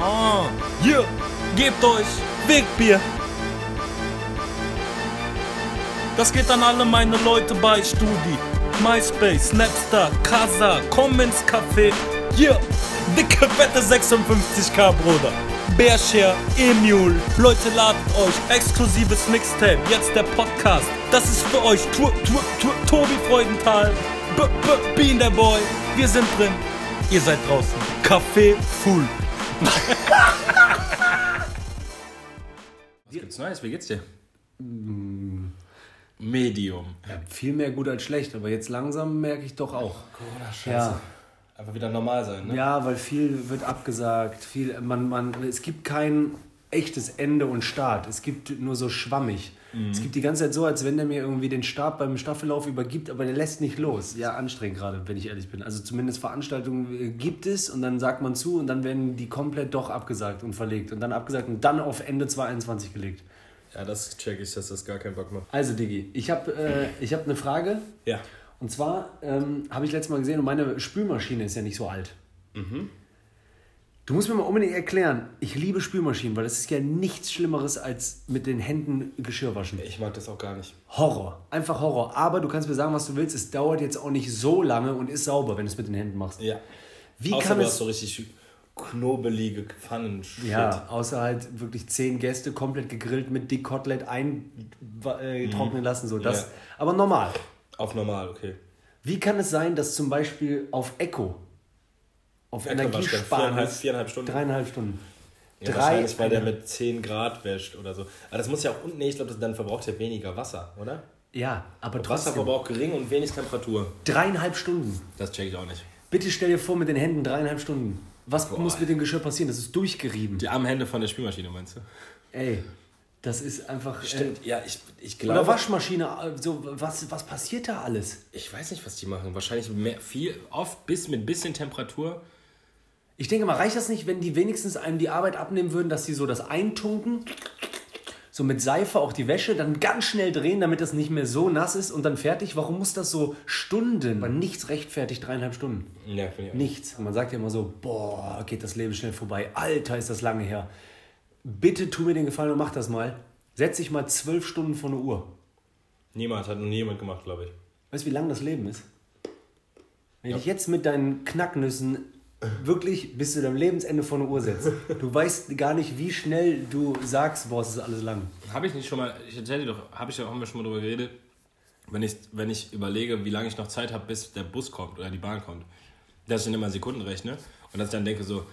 Ah, hier, gebt euch Wegbier. Das geht an alle meine Leute bei Studi. MySpace, Snapstar, Casa, komm Café. Hier, dicke, fette 56k, Bruder. Bearshare, Emule, Leute ladet euch, exklusives Mixtape, jetzt der Podcast. Das ist für euch, tu, tu, tu, Tobi Freudenthal, B, B, Bean der Boy, wir sind drin, ihr seid draußen. Café full. Was gibt's Neues? Wie geht's dir? Medium. Ja, viel mehr gut als schlecht, aber jetzt langsam merke ich doch auch. Corona, scheiße. Ja. Einfach wieder normal sein, ne? Ja, weil viel wird abgesagt, viel, man, man, es gibt kein echtes Ende und Start. Es gibt nur so schwammig. Es gibt die ganze Zeit so, als wenn der mir irgendwie den Start beim Staffellauf übergibt, aber der lässt nicht los. Ja, anstrengend gerade, wenn ich ehrlich bin. Also zumindest Veranstaltungen äh, gibt es und dann sagt man zu und dann werden die komplett doch abgesagt und verlegt und dann abgesagt und dann auf Ende 2021 gelegt. Ja, das check ich, dass das gar keinen Bock macht. Also Digi, ich habe äh, ich hab eine Frage. Ja. Und zwar ähm, habe ich letztes Mal gesehen und meine Spülmaschine ist ja nicht so alt. Du musst mir mal unbedingt erklären, ich liebe Spülmaschinen, weil das ist ja nichts Schlimmeres als mit den Händen Geschirr waschen. Ich mag das auch gar nicht. Horror, einfach Horror. Aber du kannst mir sagen, was du willst, es dauert jetzt auch nicht so lange und ist sauber, wenn du es mit den Händen machst. Ja. Wie Außer kann du es- hast so richtig knobelige Pfannen. Ja, außer halt wirklich zehn Gäste komplett gegrillt mit Dick Kotelett eintrocknen lassen, so das. Ja. Aber normal. Auf normal, okay. Wie kann es sein, dass zum Beispiel auf Echo, auf waschgang, Energiesparen, viereinhalb- Stunden. dreieinhalb Stunden. Ja, Drei- wahrscheinlich, weil der mit 10 Grad wäscht oder so. Aber das muss ja auch, und nee, ich glaube, dann verbraucht er weniger Wasser, oder? Ja, aber trotzdem. Wasserverbrauch gering und wenig Temperatur. Dreieinhalb Stunden. Das check ich auch nicht. Bitte stell dir vor, mit den Händen dreieinhalb Stunden. Was Boah. muss mit dem Geschirr passieren? Das ist durchgerieben. Die armen Hände von der Spülmaschine, meinst du? Ey, das ist einfach. Stimmt, ja, ich, ich Äh, oder glaube. Waschmaschine, äh, so, was, was passiert da alles? Ich weiß nicht, was die machen. Wahrscheinlich mehr, viel, oft bis mit bisschen Temperatur. Ich denke mal, reicht das nicht, wenn die wenigstens einem die Arbeit abnehmen würden, dass sie so das eintunken, so mit Seife auch die Wäsche, dann ganz schnell drehen, damit das nicht mehr so nass ist und dann fertig? Warum muss das so Stunden? Aber nichts rechtfertigt dreieinhalb Stunden. Ja, finde ich auch. Nichts. Und man sagt ja immer so, boah, geht das Leben schnell vorbei. Alter, ist das lange her. Bitte tu mir den Gefallen und mach das mal. Setz dich mal zwölf Stunden vor eine Uhr. Niemand hat noch nie jemand gemacht, glaube ich. Weißt du, wie lang das Leben ist? Wenn Ja. ich jetzt mit deinen Knacknüssen wirklich bis zu deinem Lebensende vor eine Uhr setze, du weißt gar nicht, wie schnell du sagst, boah, es ist alles lang. Habe ich nicht schon mal, ich erzähle dir doch, habe ich ja, wir schon mal drüber geredet, wenn ich, wenn ich überlege, wie lange ich noch Zeit habe, bis der Bus kommt oder die Bahn kommt, dass ich dann immer Sekunden rechne und dass ich dann denke so,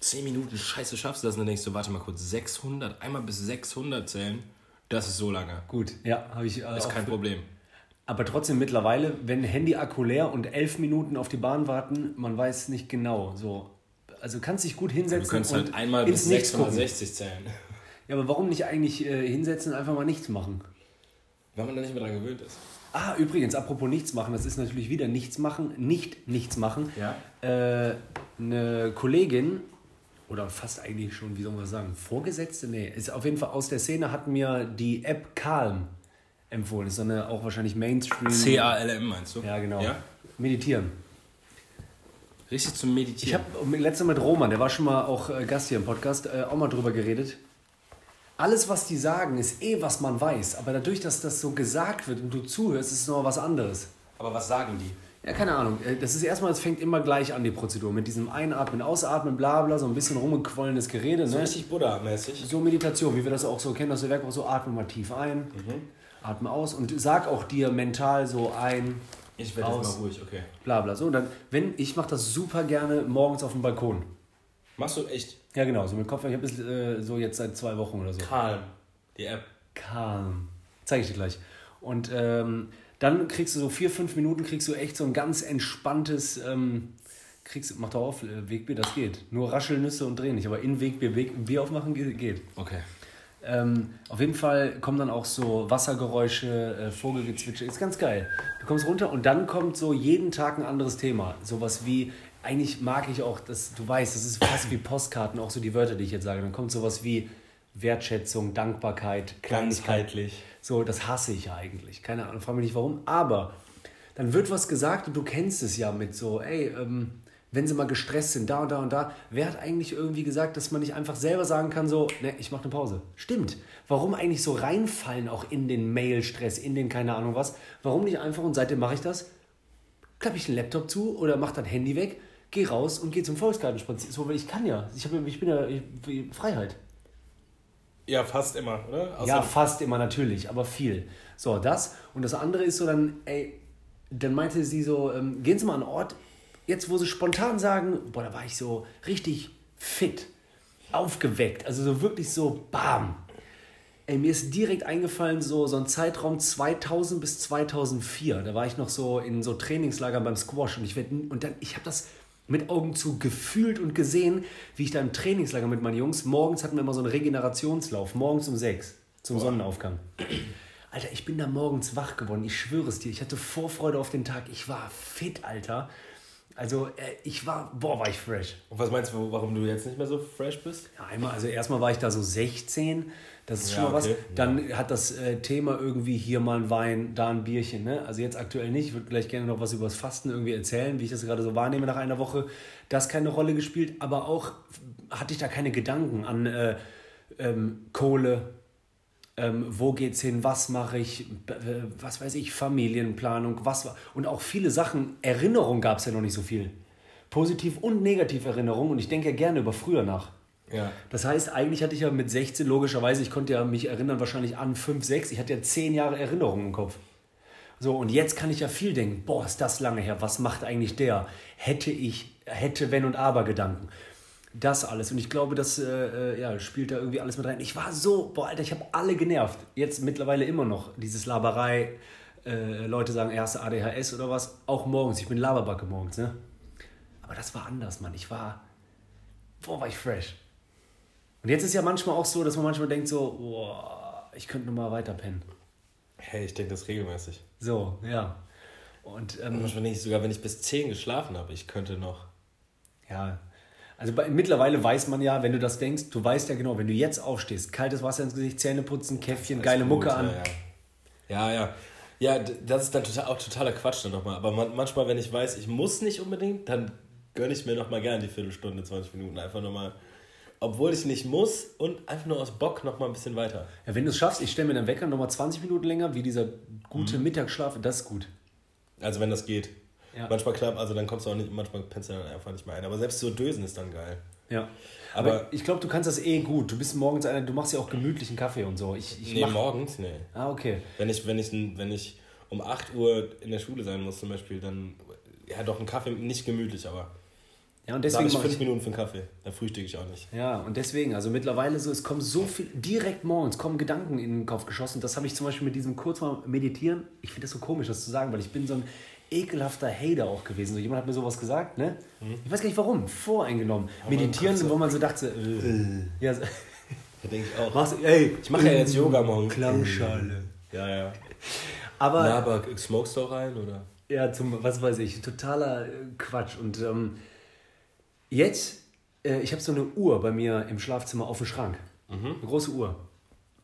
10 Minuten, scheiße, schaffst du das? Und dann denkst du, warte mal kurz, 600, einmal bis 600 zählen, das ist so lange. Gut, ja, habe ich. Äh, Ist auch kein Problem. Aber trotzdem mittlerweile, wenn Handy-Akku leer und elf Minuten auf die Bahn warten, man weiß nicht genau. So. Also kannst dich gut hinsetzen Du könntest und halt einmal ins bis Nichts gucken. 660 zählen. Ja, aber warum nicht eigentlich äh, hinsetzen und einfach mal nichts machen? Weil man da nicht mehr dran gewöhnt ist. Ah, übrigens, apropos nichts machen, das ist natürlich wieder nichts machen, nicht nichts machen. Ja. Äh, eine Kollegin, oder fast eigentlich schon, wie soll man das sagen, Vorgesetzte? Nee, ist auf jeden Fall aus der Szene, hat mir die App Calm empfohlen. Ist so eine auch wahrscheinlich Mainstream. C-A-L-M meinst du? Ja, genau. Ja? Meditieren. Richtig zum Ich Meditieren. habe letztes Mal mit Roman, der war schon mal auch äh, Gast hier im Podcast, äh, auch mal drüber geredet. Alles, was die sagen, ist eh, was man weiß. Aber dadurch, dass das so gesagt wird und du zuhörst, ist es noch was anderes. Aber was sagen die? Ja, keine Ahnung. Äh, Das ist erstmal, es fängt immer gleich an, die Prozedur. Mit diesem Einatmen, Ausatmen, bla bla, so ein bisschen rumgequollenes Gerede. So Ne? richtig Buddha-mäßig. So Meditation, wie wir das auch so kennen, das Werk auch so, atme mal tief ein, atme aus und sag auch dir mental so ein, Ich werde jetzt mal ruhig, okay. bla bla. So, und dann, wenn, ich mache das super gerne morgens auf dem Balkon. Machst du echt Ja, genau, so mit Kopf. Ich habe es äh, so jetzt seit zwei Wochen oder so. calm, die App. Calm. Zeige ich dir gleich. Und ähm, dann kriegst du so vier, fünf Minuten, kriegst du echt so ein ganz entspanntes, ähm, kriegst, mach doch auf, äh, Wegbier, das geht. Nur Raschelnüsse und drehen nicht, aber in Wegbier, Weg, Bier aufmachen geht. Okay. Ähm, auf jeden Fall kommen dann auch so Wassergeräusche, äh, Vogelgezwitscher, ist ganz geil. Du kommst runter und dann kommt so jeden Tag ein anderes Thema. Sowas wie, eigentlich mag ich auch, dass du weißt, das ist fast wie Postkarten, auch so die Wörter, die ich jetzt sage. Dann kommt sowas wie Wertschätzung, Dankbarkeit. Ganzheitlich. So, das hasse ich ja eigentlich. Keine Ahnung, frage mich nicht warum. Aber dann wird was gesagt und du kennst es ja mit so, ey, ähm, wenn sie mal gestresst sind, da und da und da, wer hat eigentlich irgendwie gesagt, dass man nicht einfach selber sagen kann, so, ne, ich mache eine Pause? Stimmt. Warum eigentlich so reinfallen auch in den Mail-Stress, in den keine Ahnung was? Warum nicht einfach, und seitdem mache ich das, klappe ich den Laptop zu oder mache das Handy weg, gehe raus und gehe zum Volksgartenspazieren. So, weil ich kann ja. Ich, hab, ich bin ja ich, Freiheit. Ja, fast immer, oder? Außer ja, fast immer natürlich, aber viel. So, das. Und das andere ist so dann, ey, dann meinte sie so, ähm, gehen Sie mal an einen Ort, jetzt wo sie spontan sagen, boah, da war ich so richtig fit, aufgeweckt, also so wirklich so bam. Ey, mir ist direkt eingefallen, so, so ein Zeitraum 2000 bis 2004. Da war ich noch so in so Trainingslagern beim Squash und ich, werd, und dann, ich habe das mit Augen zu gefühlt und gesehen, wie ich da im Trainingslager mit meinen Jungs, morgens hatten wir immer so einen Regenerationslauf, morgens um sechs zum Boah. Sonnenaufgang. Alter, ich bin da morgens wach geworden, ich schwöre es dir. Ich hatte Vorfreude auf den Tag, ich war fit, Alter. Also äh, ich war, boah, war ich fresh. Und was meinst du, warum du jetzt nicht mehr so fresh bist? Ja, einmal, also erstmal war ich da so 16, das ist schon ja, mal okay. was. Dann ja. hat das äh, Thema irgendwie hier mal ein Wein, da ein Bierchen. Ne? Also jetzt aktuell nicht. Ich würde gleich gerne noch was über das Fasten irgendwie erzählen, wie ich das gerade so wahrnehme nach einer Woche. Das keine Rolle gespielt, aber auch hatte ich da keine Gedanken an äh, ähm, Kohle, ähm, wo geht's hin, was mache ich, was weiß ich, Familienplanung, was war. Und auch viele Sachen, Erinnerung gab es ja noch nicht so viel. Positiv und negativ Erinnerung und ich denke ja gerne über früher nach. Ja. Das heißt, eigentlich hatte ich ja mit 16, logischerweise, ich konnte ja mich erinnern wahrscheinlich an 5, 6, ich hatte ja 10 Jahre Erinnerung im Kopf. So, und jetzt kann ich ja viel denken, boah, ist das lange her, was macht eigentlich der? Hätte ich, hätte, wenn und aber Gedanken das alles. Und ich glaube, das äh, äh, ja, spielt da irgendwie alles mit rein. Ich war so, boah, Alter, ich habe alle genervt. Jetzt mittlerweile immer noch. Dieses Laberei, äh, Leute sagen erste ADHS oder was. Auch morgens. Ich bin Laberbacke morgens, ne? Aber das war anders, Mann. Ich war, boah, war ich fresh. Und jetzt ist ja manchmal auch so, dass man manchmal denkt so, boah, ich könnte nur mal weiter pennen. Hey, ich denke das regelmäßig. So, ja. Und ähm, manchmal denke ich sogar, wenn ich bis 10 geschlafen habe, ich könnte noch. Ja, also bei, mittlerweile weiß man ja, wenn du das denkst, du weißt ja genau, wenn du jetzt aufstehst, kaltes Wasser ins Gesicht, Zähne putzen, Käffchen, geile gut, Mucke an. Ja, ja. ja, ja. das ist dann total, auch totaler Quatsch dann nochmal. Aber man, manchmal, wenn ich weiß, ich muss nicht unbedingt, dann gönne ich mir nochmal gerne die Viertelstunde, 20 Minuten. Einfach nochmal, obwohl ich nicht muss und einfach nur aus Bock nochmal ein bisschen weiter. Ja, wenn du es schaffst, ich stelle mir den Wecker nochmal 20 Minuten länger, wie dieser gute mhm. Mittagsschlaf, das ist gut. Also wenn das geht. Ja. Manchmal klappt, also dann kommst du auch nicht, manchmal pennst du dann einfach nicht mehr ein. Aber selbst so Dösen ist dann geil. Ja. Aber, Aber ich glaube, du kannst das eh gut. Du bist morgens einer, du machst ja auch gemütlichen Kaffee und so. Ich, ich nee, mach... morgens, nee. Ah, okay. Wenn ich, wenn, ich, wenn ich um 8 Uhr in der Schule sein muss zum Beispiel, dann, ja doch, ein Kaffee, nicht gemütlich, aber... Ja, und deswegen. Da habe ich fünf Minuten für einen Kaffee. Da frühstücke ich auch nicht. Ja, und deswegen, also mittlerweile so, es kommen so viel, direkt morgens kommen Gedanken in den Kopf geschossen. Das habe ich zum Beispiel mit diesem kurz mal meditieren. Ich finde das so komisch, das zu sagen, weil ich bin so ein ekelhafter Hater auch gewesen. So jemand hat mir sowas gesagt, ne? Mhm. Ich weiß gar nicht warum, voreingenommen. Aber Meditieren, wo man so dachte, äh, äh. ja, so. Da denke ich auch. Machst, ey, ich mache ja jetzt Yoga morgen. Klangschale. Ja, ja. Aber, Na, aber smokest du auch rein, oder? Ja, zum, was weiß ich, totaler äh, Quatsch. Und ähm, jetzt, äh, ich habe so eine Uhr bei mir im Schlafzimmer auf dem Schrank. Mhm. Eine große Uhr.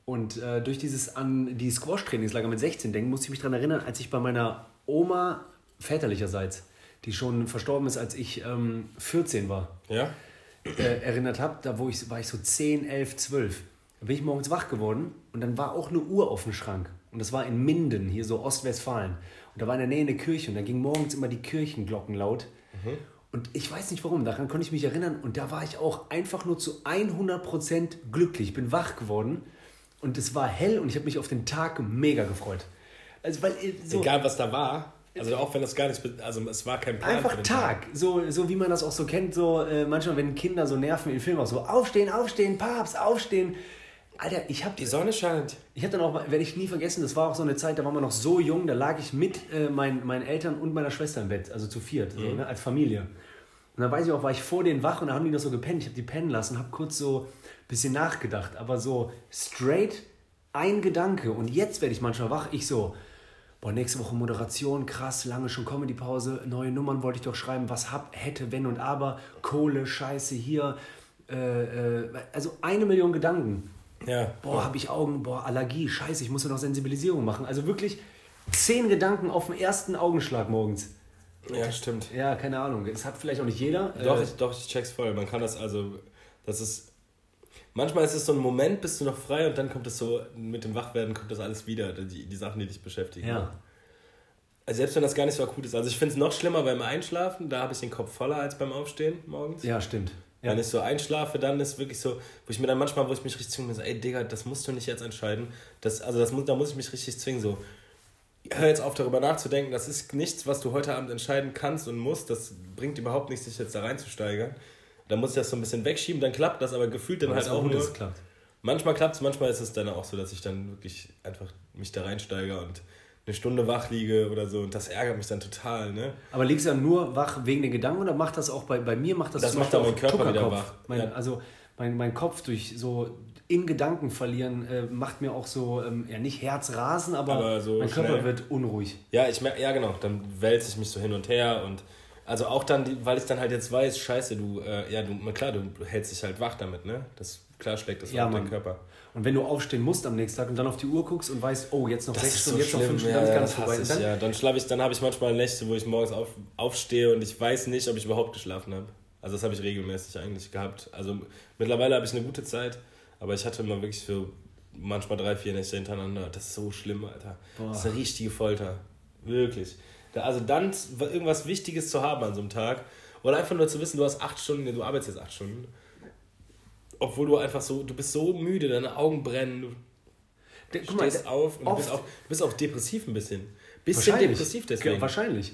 Und äh, durch dieses an die Squash-Trainingslager mit 16 denken, musste ich mich daran erinnern, als ich bei meiner Oma väterlicherseits, die schon verstorben ist, als ich ähm, 14 war, ja? äh, erinnert habe. Da wo ich, war ich so 10, 11, 12. Da bin ich morgens wach geworden und dann war auch eine Uhr auf dem Schrank. Und das war in Minden, hier so Ostwestfalen. Und da war in der Nähe eine Kirche und da ging morgens immer die Kirchenglocken laut. Mhm. Und ich weiß nicht warum, daran konnte ich mich erinnern. Und da war ich auch einfach nur zu 100% glücklich. Ich bin wach geworden und es war hell und ich habe mich auf den Tag mega gefreut. Also, weil, äh, so, Egal, was da war. Also auch wenn das gar nicht, also es war kein Plan. Einfach Tag. Tag, so, so wie man das auch so kennt, so äh, manchmal, wenn Kinder so nerven in Filmen auch so, aufstehen, aufstehen, Papst, aufstehen. Alter, ich habe Die Sonne scheint. Ich habe dann auch, werde ich nie vergessen, das war auch so eine Zeit, da waren wir noch so jung, da lag ich mit äh, mein, meinen Eltern und meiner Schwester im Bett, also zu viert, mhm. so, ne, als Familie. Und dann weiß ich auch, war ich vor denen wach und da haben die noch so gepennt. Ich habe die pennen lassen, habe kurz so ein bisschen nachgedacht, aber so straight ein Gedanke. Und jetzt werde ich manchmal wach, ich so, boah, nächste Woche Moderation, krass, lange schon Comedy-Pause, neue Nummern wollte ich doch schreiben, was hab, hätte, wenn und aber, Kohle, Scheiße hier, äh, äh, also eine Million Gedanken. Ja. Boah, habe ich Augen, boah, Allergie, Scheiße, ich muss ja noch Sensibilisierung machen. Also wirklich zehn Gedanken auf den ersten Augenschlag morgens. Ja, stimmt. Ja, keine Ahnung. Es hat vielleicht auch nicht jeder. Doch, Äh, ich, doch, ich check's voll. Man kann das also, das ist, manchmal ist es so ein Moment, bist du noch frei und dann kommt es so, mit dem Wachwerden kommt das alles wieder, die, die Sachen, die dich beschäftigen. ja. Also selbst wenn das gar nicht so akut ist. Also ich finde es noch schlimmer beim Einschlafen, da habe ich den Kopf voller als beim Aufstehen morgens. ja, stimmt. Ja. Wenn ich so einschlafe, dann ist wirklich so, wo ich mir dann manchmal, wo ich mich richtig zwinge, so, ey Digga, das musst du nicht jetzt entscheiden. Das, also das da muss ich mich richtig zwingen, so, hör jetzt auf darüber nachzudenken, das ist nichts, was du heute Abend entscheiden kannst und musst, das bringt überhaupt nichts, sich jetzt da reinzusteigern. Dann muss ich das so ein bisschen wegschieben, dann klappt das, aber gefühlt dann Aber halt auch gut, nur. es klappt. Manchmal klappt es, manchmal ist es dann auch so, dass ich dann wirklich einfach mich da reinsteige und eine Stunde wach liege oder so und das ärgert mich dann total, ne? Aber liegst du dann nur wach wegen den Gedanken oder macht das auch bei, bei mir macht das, Das macht auch meinen Körper wieder Zuckerkopf. wach. Mein, Ja. Also mein, mein Kopf durch so in Gedanken verlieren äh, macht mir auch so, ähm, ja nicht Herzrasen, aber, Aber so mein Körper schnell. wird unruhig. Ja, ich merke, ja genau, dann wälze ich mich so hin und her und also auch dann, weil ich dann halt jetzt weiß, scheiße, du, äh, ja, du, na klar, du hältst dich halt wach damit, ne? Das, klar schlägt das Ja, auf deinen. Körper. Und wenn du aufstehen musst am nächsten Tag und dann auf die Uhr guckst und weißt, oh, jetzt noch sechs Stunden, jetzt noch fünf Stunden, ja, dann kann es das vorbei sein. ja. Dann schlafe ich, dann habe ich manchmal Nächte, wo ich morgens auf, aufstehe und ich weiß nicht, ob ich überhaupt geschlafen habe. Also das habe ich regelmäßig eigentlich gehabt. Also mittlerweile habe ich eine gute Zeit, aber ich hatte immer wirklich so manchmal drei, vier Nächte hintereinander. Das ist so schlimm, Alter. Boah. Das ist eine richtige Folter. Wirklich. Also dann irgendwas Wichtiges zu haben an so einem Tag oder einfach nur zu wissen, du hast acht Stunden, du arbeitest jetzt acht Stunden. Obwohl du einfach so, du bist so müde, deine Augen brennen, du guck mal, stehst der- auf und du bist, auch, bist auch depressiv ein bisschen. Bisschen depressiv deswegen. Ja, wahrscheinlich.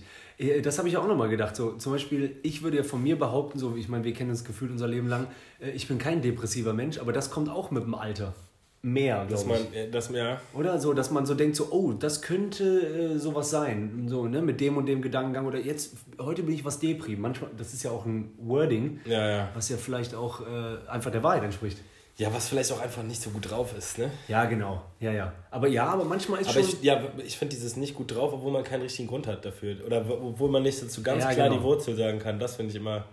Das habe ich auch nochmal gedacht. So, zum Beispiel, ich würde ja von mir behaupten, so, ich meine, wir kennen das Gefühl unser Leben lang, äh, ich bin kein depressiver Mensch, aber das kommt auch mit dem Alter. Mehr, Dass man, äh, dass man, ja, Oder so, dass man so denkt, so, oh, das könnte äh, sowas sein. So, ne, mit dem und dem Gedankengang. Oder jetzt, heute bin ich was Depri. Manchmal, das ist ja auch ein Wording, ja, ja. was ja vielleicht auch äh, einfach der Wahrheit entspricht. Ja, was vielleicht auch einfach nicht so gut drauf ist, ne? Ja, genau. Ja, ja. Aber ja, aber manchmal ist Aber schon. ich, ja, ich finde dieses nicht gut drauf, obwohl man keinen richtigen Grund hat dafür. Oder wo- obwohl man nicht dazu ganz Ja, klar genau. die Wurzel sagen kann. Das finde ich immer,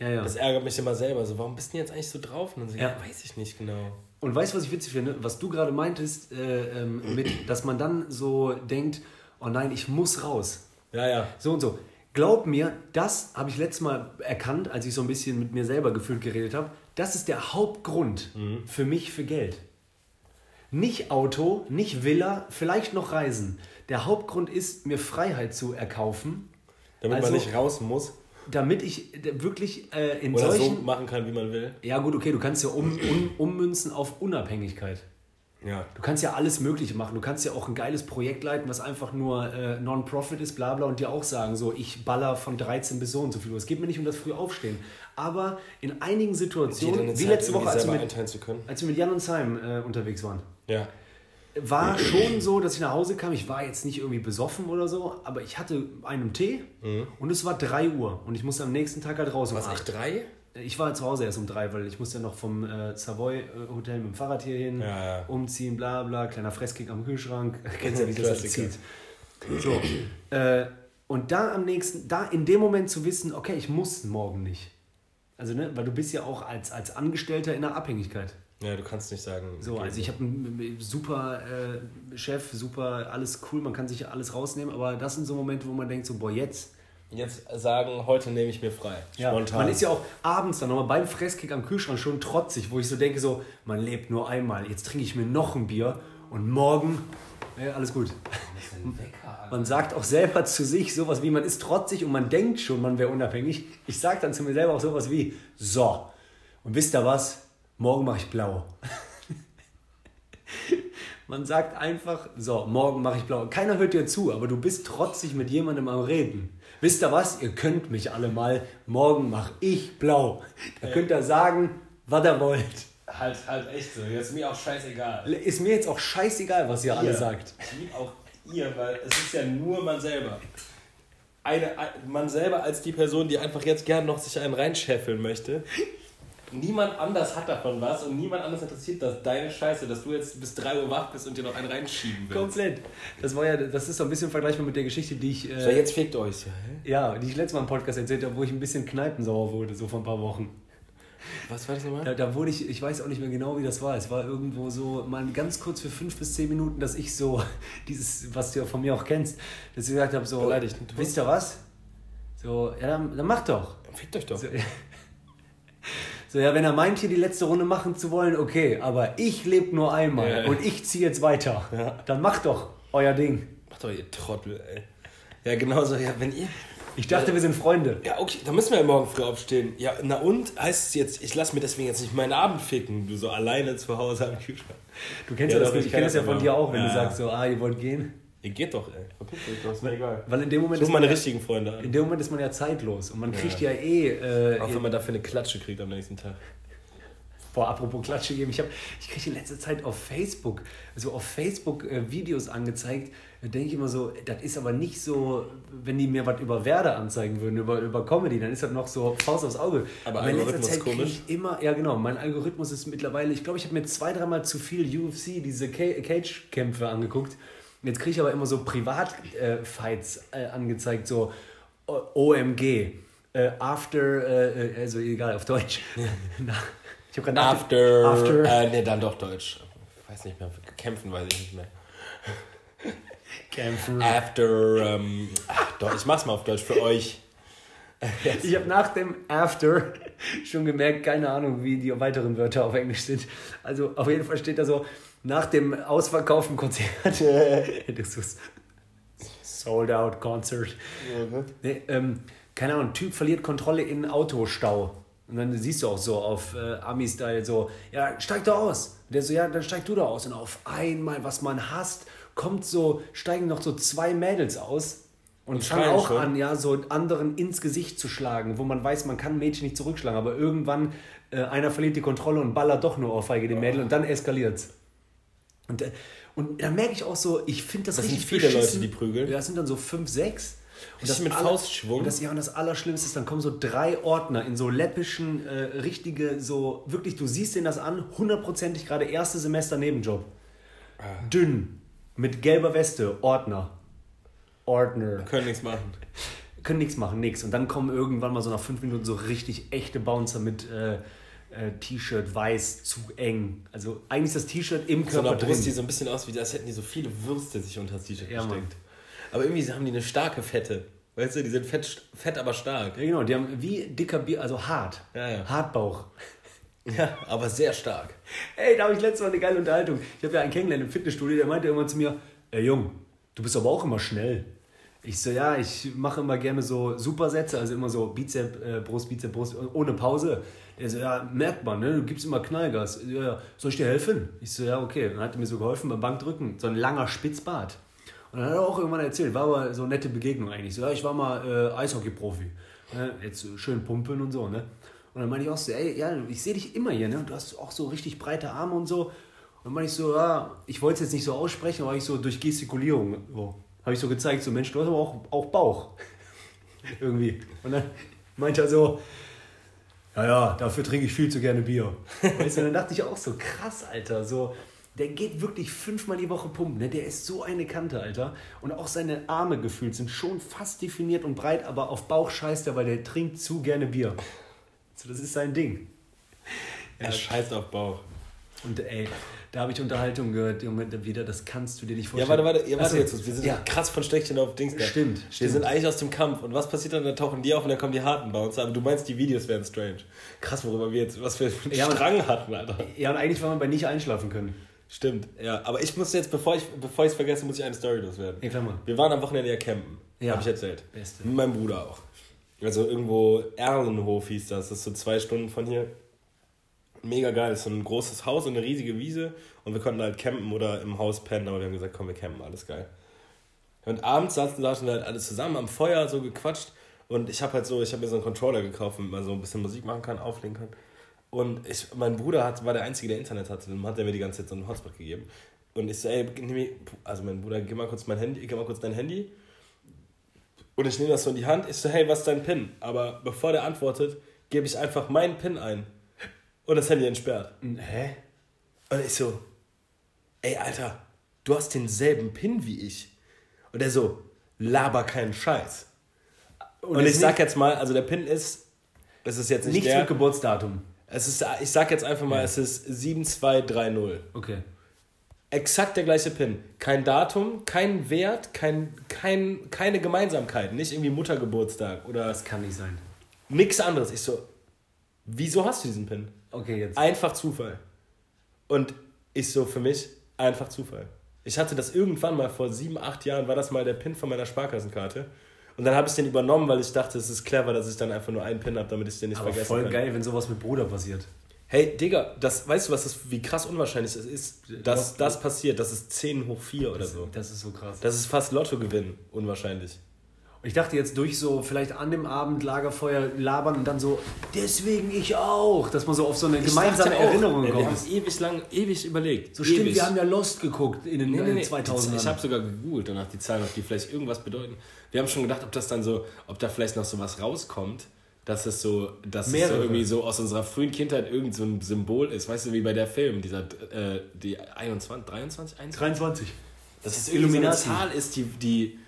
ja, ja. das ärgert mich immer selber. So, warum bist du denn jetzt eigentlich so drauf? Und dann so, ja. Ja. weiß ich nicht genau. Und weißt du, was ich witzig finde? Was du gerade meintest, äh, ähm, mit, dass man dann so denkt, oh nein, ich muss raus. Ja, ja. So und so. Glaub mir, das habe ich letztes Mal erkannt, als ich so ein bisschen mit mir selber gefühlt geredet habe. Das ist der Hauptgrund für mich für Geld. Nicht Auto, nicht Villa, vielleicht noch Reisen. Der Hauptgrund ist, mir Freiheit zu erkaufen, Damit Also- man nicht raus muss. Damit ich äh, wirklich äh, in Oder so solchen. machen kann, wie man will. ja, gut, okay, du kannst ja um, um, ummünzen auf Unabhängigkeit. Ja. Du kannst ja alles Mögliche machen. Du kannst ja auch ein geiles Projekt leiten, was einfach nur äh, Non-Profit ist, bla bla, und dir auch sagen, so, ich baller von 13 bis so und so viel Uhr. Es geht mir nicht um das früh Aufstehen. Aber in einigen Situationen, wie letzte Woche, als wir, mit, als wir mit Jan und Simon äh, unterwegs waren, Ja. War schon so, dass ich nach Hause kam. Ich war jetzt nicht irgendwie besoffen oder so, aber ich hatte einen Tee und es war 3 Uhr und ich musste am nächsten Tag halt raus um Was, 8. echt drei? Ich war zu Hause erst um drei, weil ich musste ja noch vom äh, Savoy äh, Hotel mit dem Fahrrad hier hin, Ja, ja. umziehen, bla bla, kleiner Fresskick am Kühlschrank. Kennst ja, wie das zieht. So. Äh, und da am nächsten, da in dem Moment zu wissen, okay, ich muss morgen nicht. Also, ne, weil du bist ja auch als, als Angestellter in der Abhängigkeit. Ja, du kannst nicht sagen. So, also ich habe einen super äh, Chef, super, alles cool, man kann sich alles rausnehmen, aber das sind so Momente, wo man denkt, so, boah, jetzt, Jetzt sagen, heute nehme ich mir frei. Ja, Spontan. man ist ja auch abends dann nochmal beim Fresskick am Kühlschrank schon trotzig, wo ich so denke, so, man lebt nur einmal, jetzt trinke ich mir noch ein Bier und morgen, ja, alles gut. Man sagt auch selber zu sich sowas wie, man ist trotzig und man denkt schon, man wäre unabhängig. Ich sage dann zu mir selber auch sowas wie, so, und wisst ihr was, morgen mache ich blau. Man sagt einfach, so, morgen mache ich blau. Keiner hört dir zu, aber du bist trotzig mit jemandem am Reden. Wisst ihr was? Ihr könnt mich alle mal. Morgen mache ich blau. Da könnt ihr sagen, was ihr wollt. Halt, halt echt so. Jetzt ist mir auch scheißegal. Ist mir jetzt auch scheißegal, was ihr alle Ihr. sagt. Ich liebe auch ihr, weil es ist ja nur man selber. Eine, ein- man selber als die Person, die einfach jetzt gern noch sich einen reinscheffeln möchte. Niemand anders hat davon was und niemand anders interessiert das deine Scheiße, dass du jetzt bis 3 Uhr wach bist und dir noch einen reinschieben willst. Komplett. Das war ja, das ist so ein bisschen vergleichbar mit der Geschichte, die ich, So, äh, jetzt fickt euch ja, hä? ja, die ich letztes Mal im Podcast erzählt habe, wo ich ein bisschen kneipensauer wurde, so vor ein paar Wochen. Was war das nochmal? Da, da wurde ich, ich weiß auch nicht mehr genau, wie das war. Es war irgendwo so, mal ganz kurz für fünf bis zehn Minuten, dass ich so, dieses, was du ja von mir auch kennst, dass ich gesagt habe, so, Beleidigt. wisst ihr was? So, ja, dann, dann mach doch. Fickt euch doch. So, so, ja, wenn er meint, hier die letzte Runde machen zu wollen, okay, aber ich lebe nur einmal Ja. und ich ziehe jetzt weiter. Ja. Dann macht doch euer Ding. Macht doch ihr Trottel, ey. Ja, genauso, ja, wenn ihr. Ich dachte, wir sind Freunde. Ja, okay, da müssen wir ja morgen früh aufstehen. Ja, na und? Heißt es jetzt, ich lasse mir deswegen jetzt nicht meinen Abend ficken, du so alleine zu Hause am Kühlschrank. Du kennst Ja, ja, das, ich kenne kenn das ja von aber. dir auch, wenn du Ja. sagst so, ah, ihr wollt gehen. Ihr geht doch, ey. Verpiss euch, das ist mir egal. Weil in dem Moment ist meine man, richtigen Freunde an. in dem Moment ist man ja zeitlos und man kriegt ja, eh. Äh, Auch wenn man dafür eine Klatsche kriegt am nächsten Tag. Boah, apropos Klatsche geben, ich, hab- ich kriege in letzter Zeit auf Facebook, so auf Facebook äh, Videos angezeigt, da denke ich immer so, das ist aber nicht so, wenn die mir was über Werder anzeigen würden, über, über Comedy, dann ist das noch so Faust aufs Auge. Aber in letzter Algorithmus Zeit kriege komisch. ich immer, ja genau, mein Algorithmus ist mittlerweile, ich glaube, ich habe mir zwei, dreimal zu viel UFC, diese Ca- Cage-Kämpfe angeguckt. Und Jetzt kriege ich aber immer so Privat-Fights äh, angezeigt, so O- OMG, äh, After, äh, also egal, auf Deutsch. Ich habe gerade nach- After. After. Äh, nee, dann doch Deutsch. Weiß nicht mehr. Kämpfen weiß ich nicht mehr. Kämpfen. After. Ähm, ach, doch, ich mach's mal auf Deutsch für euch. Ich habe nach dem After schon gemerkt, keine Ahnung, wie die weiteren Wörter auf Englisch sind. Also auf jeden Fall steht da so, nach dem ausverkauften Konzert. das ist Sold out Concert. Nee, ähm, keine Ahnung, Typ verliert Kontrolle in Autostau. Und dann siehst du auch so auf äh, Ami-Style so, ja, steig doch aus. Und der so, ja, dann steig du da aus. Und auf einmal, was man hasst, kommt so, steigen noch so zwei Mädels aus und, Und fangen auch schon. an, ja, so anderen ins Gesicht zu schlagen, wo man weiß, man kann Mädchen nicht zurückschlagen, aber irgendwann äh, einer verliert die Kontrolle und ballert doch nur auf Feige den Mädel und dann eskaliert's. Und, äh, und da merke ich auch so, ich finde das, Das sind richtig viele Leute, die prügeln. Ja, das sind dann so fünf, sechs. Und Richtig mit aller- Faustschwung. Und das, ja, und das Allerschlimmste ist, dann kommen so drei Ordner in so läppischen, äh, richtige, so wirklich, du siehst denen das an, hundertprozentig gerade erste Semester Nebenjob. Ah. Dünn, mit gelber Weste, Ordner. Ordner. Können nichts machen. Können nichts machen, nix. Und dann kommen irgendwann mal so nach fünf Minuten so richtig echte Bouncer mit äh, T-Shirt, weiß, zu eng. Also eigentlich ist das T-Shirt im So Körper eine Brust, die drin. so ein bisschen aus, wie als hätten die so viele Würste sich unter das T-Shirt Ja, Mann. gesteckt. Aber irgendwie haben die eine starke Fette. Weißt du, die sind fett, fett aber stark. Ja, genau, die haben wie dicker Bier, also hart. Ja, ja. Hartbauch. Ja, aber sehr stark. Ey, da habe ich letztes Mal eine geile Unterhaltung. Ich habe ja einen kennengelernt im Fitnessstudio, der meinte irgendwann zu mir, ey Jung, du bist aber auch immer schnell. Ich so, ja, ich mache immer gerne so Supersätze, also immer so Bizep, äh, Brust, Bizep, Brust, ohne Pause. Der so, ja, merkt man, ne? du gibst immer Knallgas. Ja, ja, soll ich dir helfen? Ich so, ja, okay. Dann hat er mir so geholfen beim Bankdrücken, so ein langer Spitzbart. Und dann hat er auch irgendwann erzählt, war aber so eine nette Begegnung eigentlich. So, ja, ich war mal äh, Eishockey-Profi. Ne? Jetzt schön pumpen und so, ne? Und dann meinte ich auch so, ey, ja, ich sehe dich immer hier, ne? Und du hast auch so richtig breite Arme und so. Und dann meinte ich so, ja, ich wollte es jetzt nicht so aussprechen, aber ich so durch Gestikulierung, so, habe ich so gezeigt, so, Mensch, du hast aber auch, auch Bauch. Irgendwie. Und dann meinte er so, ja, ja, dafür trinke ich viel zu gerne Bier. Weißt du, und dann dachte ich auch so, krass, Alter, so, der geht wirklich fünfmal die Woche pumpen, ne? der ist so eine Kante, Alter. Und auch seine Arme gefühlt sind schon fast definiert und breit, aber auf Bauch scheißt er, weil der trinkt zu gerne Bier. So, das ist sein Ding. Er scheißt auf Bauch. Und ey, da habe ich Unterhaltung gehört, wieder, das kannst du dir nicht Ja, vorstellen. warte, warte, ja, warte Achso, jetzt. Wir sind ja. krass von Stechchen auf Dings. da. Stimmt, Wir stimmt. sind eigentlich aus dem Kampf. Und was passiert dann? Dann tauchen die auf und dann kommen die harten Bouncer. Aber du meinst, die Videos wären strange. Krass, worüber wir jetzt, was wir für einen Ja, und- Strang hatten, Alter. Ja, und eigentlich war man bei nicht einschlafen können. Stimmt, ja. Aber ich muss jetzt, bevor ich bevor ich es vergesse, muss ich eine Story loswerden. Ja, klar, Mann. Wir waren am Wochenende ja campen. Ja. Hab ich erzählt. Beste. Mit meinem Bruder auch. Also irgendwo Erlenhof hieß das. Das ist so zwei Stunden von hier. Mega geil. So ein großes Haus und eine riesige Wiese. Und wir konnten halt campen oder im Haus pennen. Aber wir haben gesagt, komm, wir campen. Alles geil. Und abends saßen, saßen wir halt alle zusammen am Feuer, so gequatscht. Und ich habe halt so, ich habe mir so einen Controller gekauft, damit man so ein bisschen Musik machen kann, auflegen kann. Und ich, mein Bruder hat, war der Einzige, der Internet hatte. Dann hat er mir die ganze Zeit so einen Hotspot gegeben. Und ich so, ey, mir, also mein Bruder, gib mal kurz mein Handy, gib mal kurz dein Handy. Und ich nehme das so in die Hand. Ich so, hey, was ist dein PIN? Aber bevor der antwortet, gebe ich einfach meinen PIN ein. Und das Handy entsperrt. Hä? Und ich so, ey, Alter, du hast denselben PIN wie ich. Und er so, laber keinen Scheiß. Und, es ich sag jetzt mal, also der PIN ist, es ist jetzt nicht Nichts der, mit Geburtsdatum. es ist, ich sag jetzt einfach mal, Ja. es ist 7230. Okay. Exakt der gleiche Pin. Kein Datum, kein Wert, kein, kein, keine Gemeinsamkeit. Nicht irgendwie Muttergeburtstag oder Das kann nicht sein. nix anderes. Ich so, wieso hast du diesen Pin? Okay, jetzt. Einfach Zufall. Und ich so, für mich, einfach Zufall. Ich hatte das irgendwann mal vor sieben, acht Jahren, war das mal der Pin von meiner Sparkassenkarte. Und dann habe ich den übernommen, weil ich dachte, es ist clever, dass ich dann einfach nur einen Pin habe, damit ich den nicht Aber vergessen voll kann. geil, wenn sowas mit Bruder passiert. Hey, Digga, das, weißt du, was das, wie krass unwahrscheinlich es ist, dass das passiert? Das ist 10 hoch 4 oder so. Das ist so krass. Das ist fast Lottogewinn, unwahrscheinlich. Und ich dachte jetzt durch so, vielleicht an dem Abend Lagerfeuer labern und dann so, deswegen ich auch, dass man so auf so eine gemeinsame auch, Erinnerung ey, Wir haben kommt. ewig lang, ewig überlegt. So stimmt, ewig. wir haben ja Lost geguckt in den Nee, nee, nee. äh, 2000 Ich habe sogar gegoogelt danach die Zahlen, ob die vielleicht irgendwas bedeuten. Wir haben schon gedacht, ob das dann so, ob da vielleicht noch so was rauskommt, dass es so, dass es so Mehrere. irgendwie so aus unserer frühen Kindheit irgend so ein Symbol ist. Weißt du, wie bei der Film, dieser, äh, die 21, 23, 21? 23. Dass es irgendwie so eine Illuminati. Zahl ist, die, die,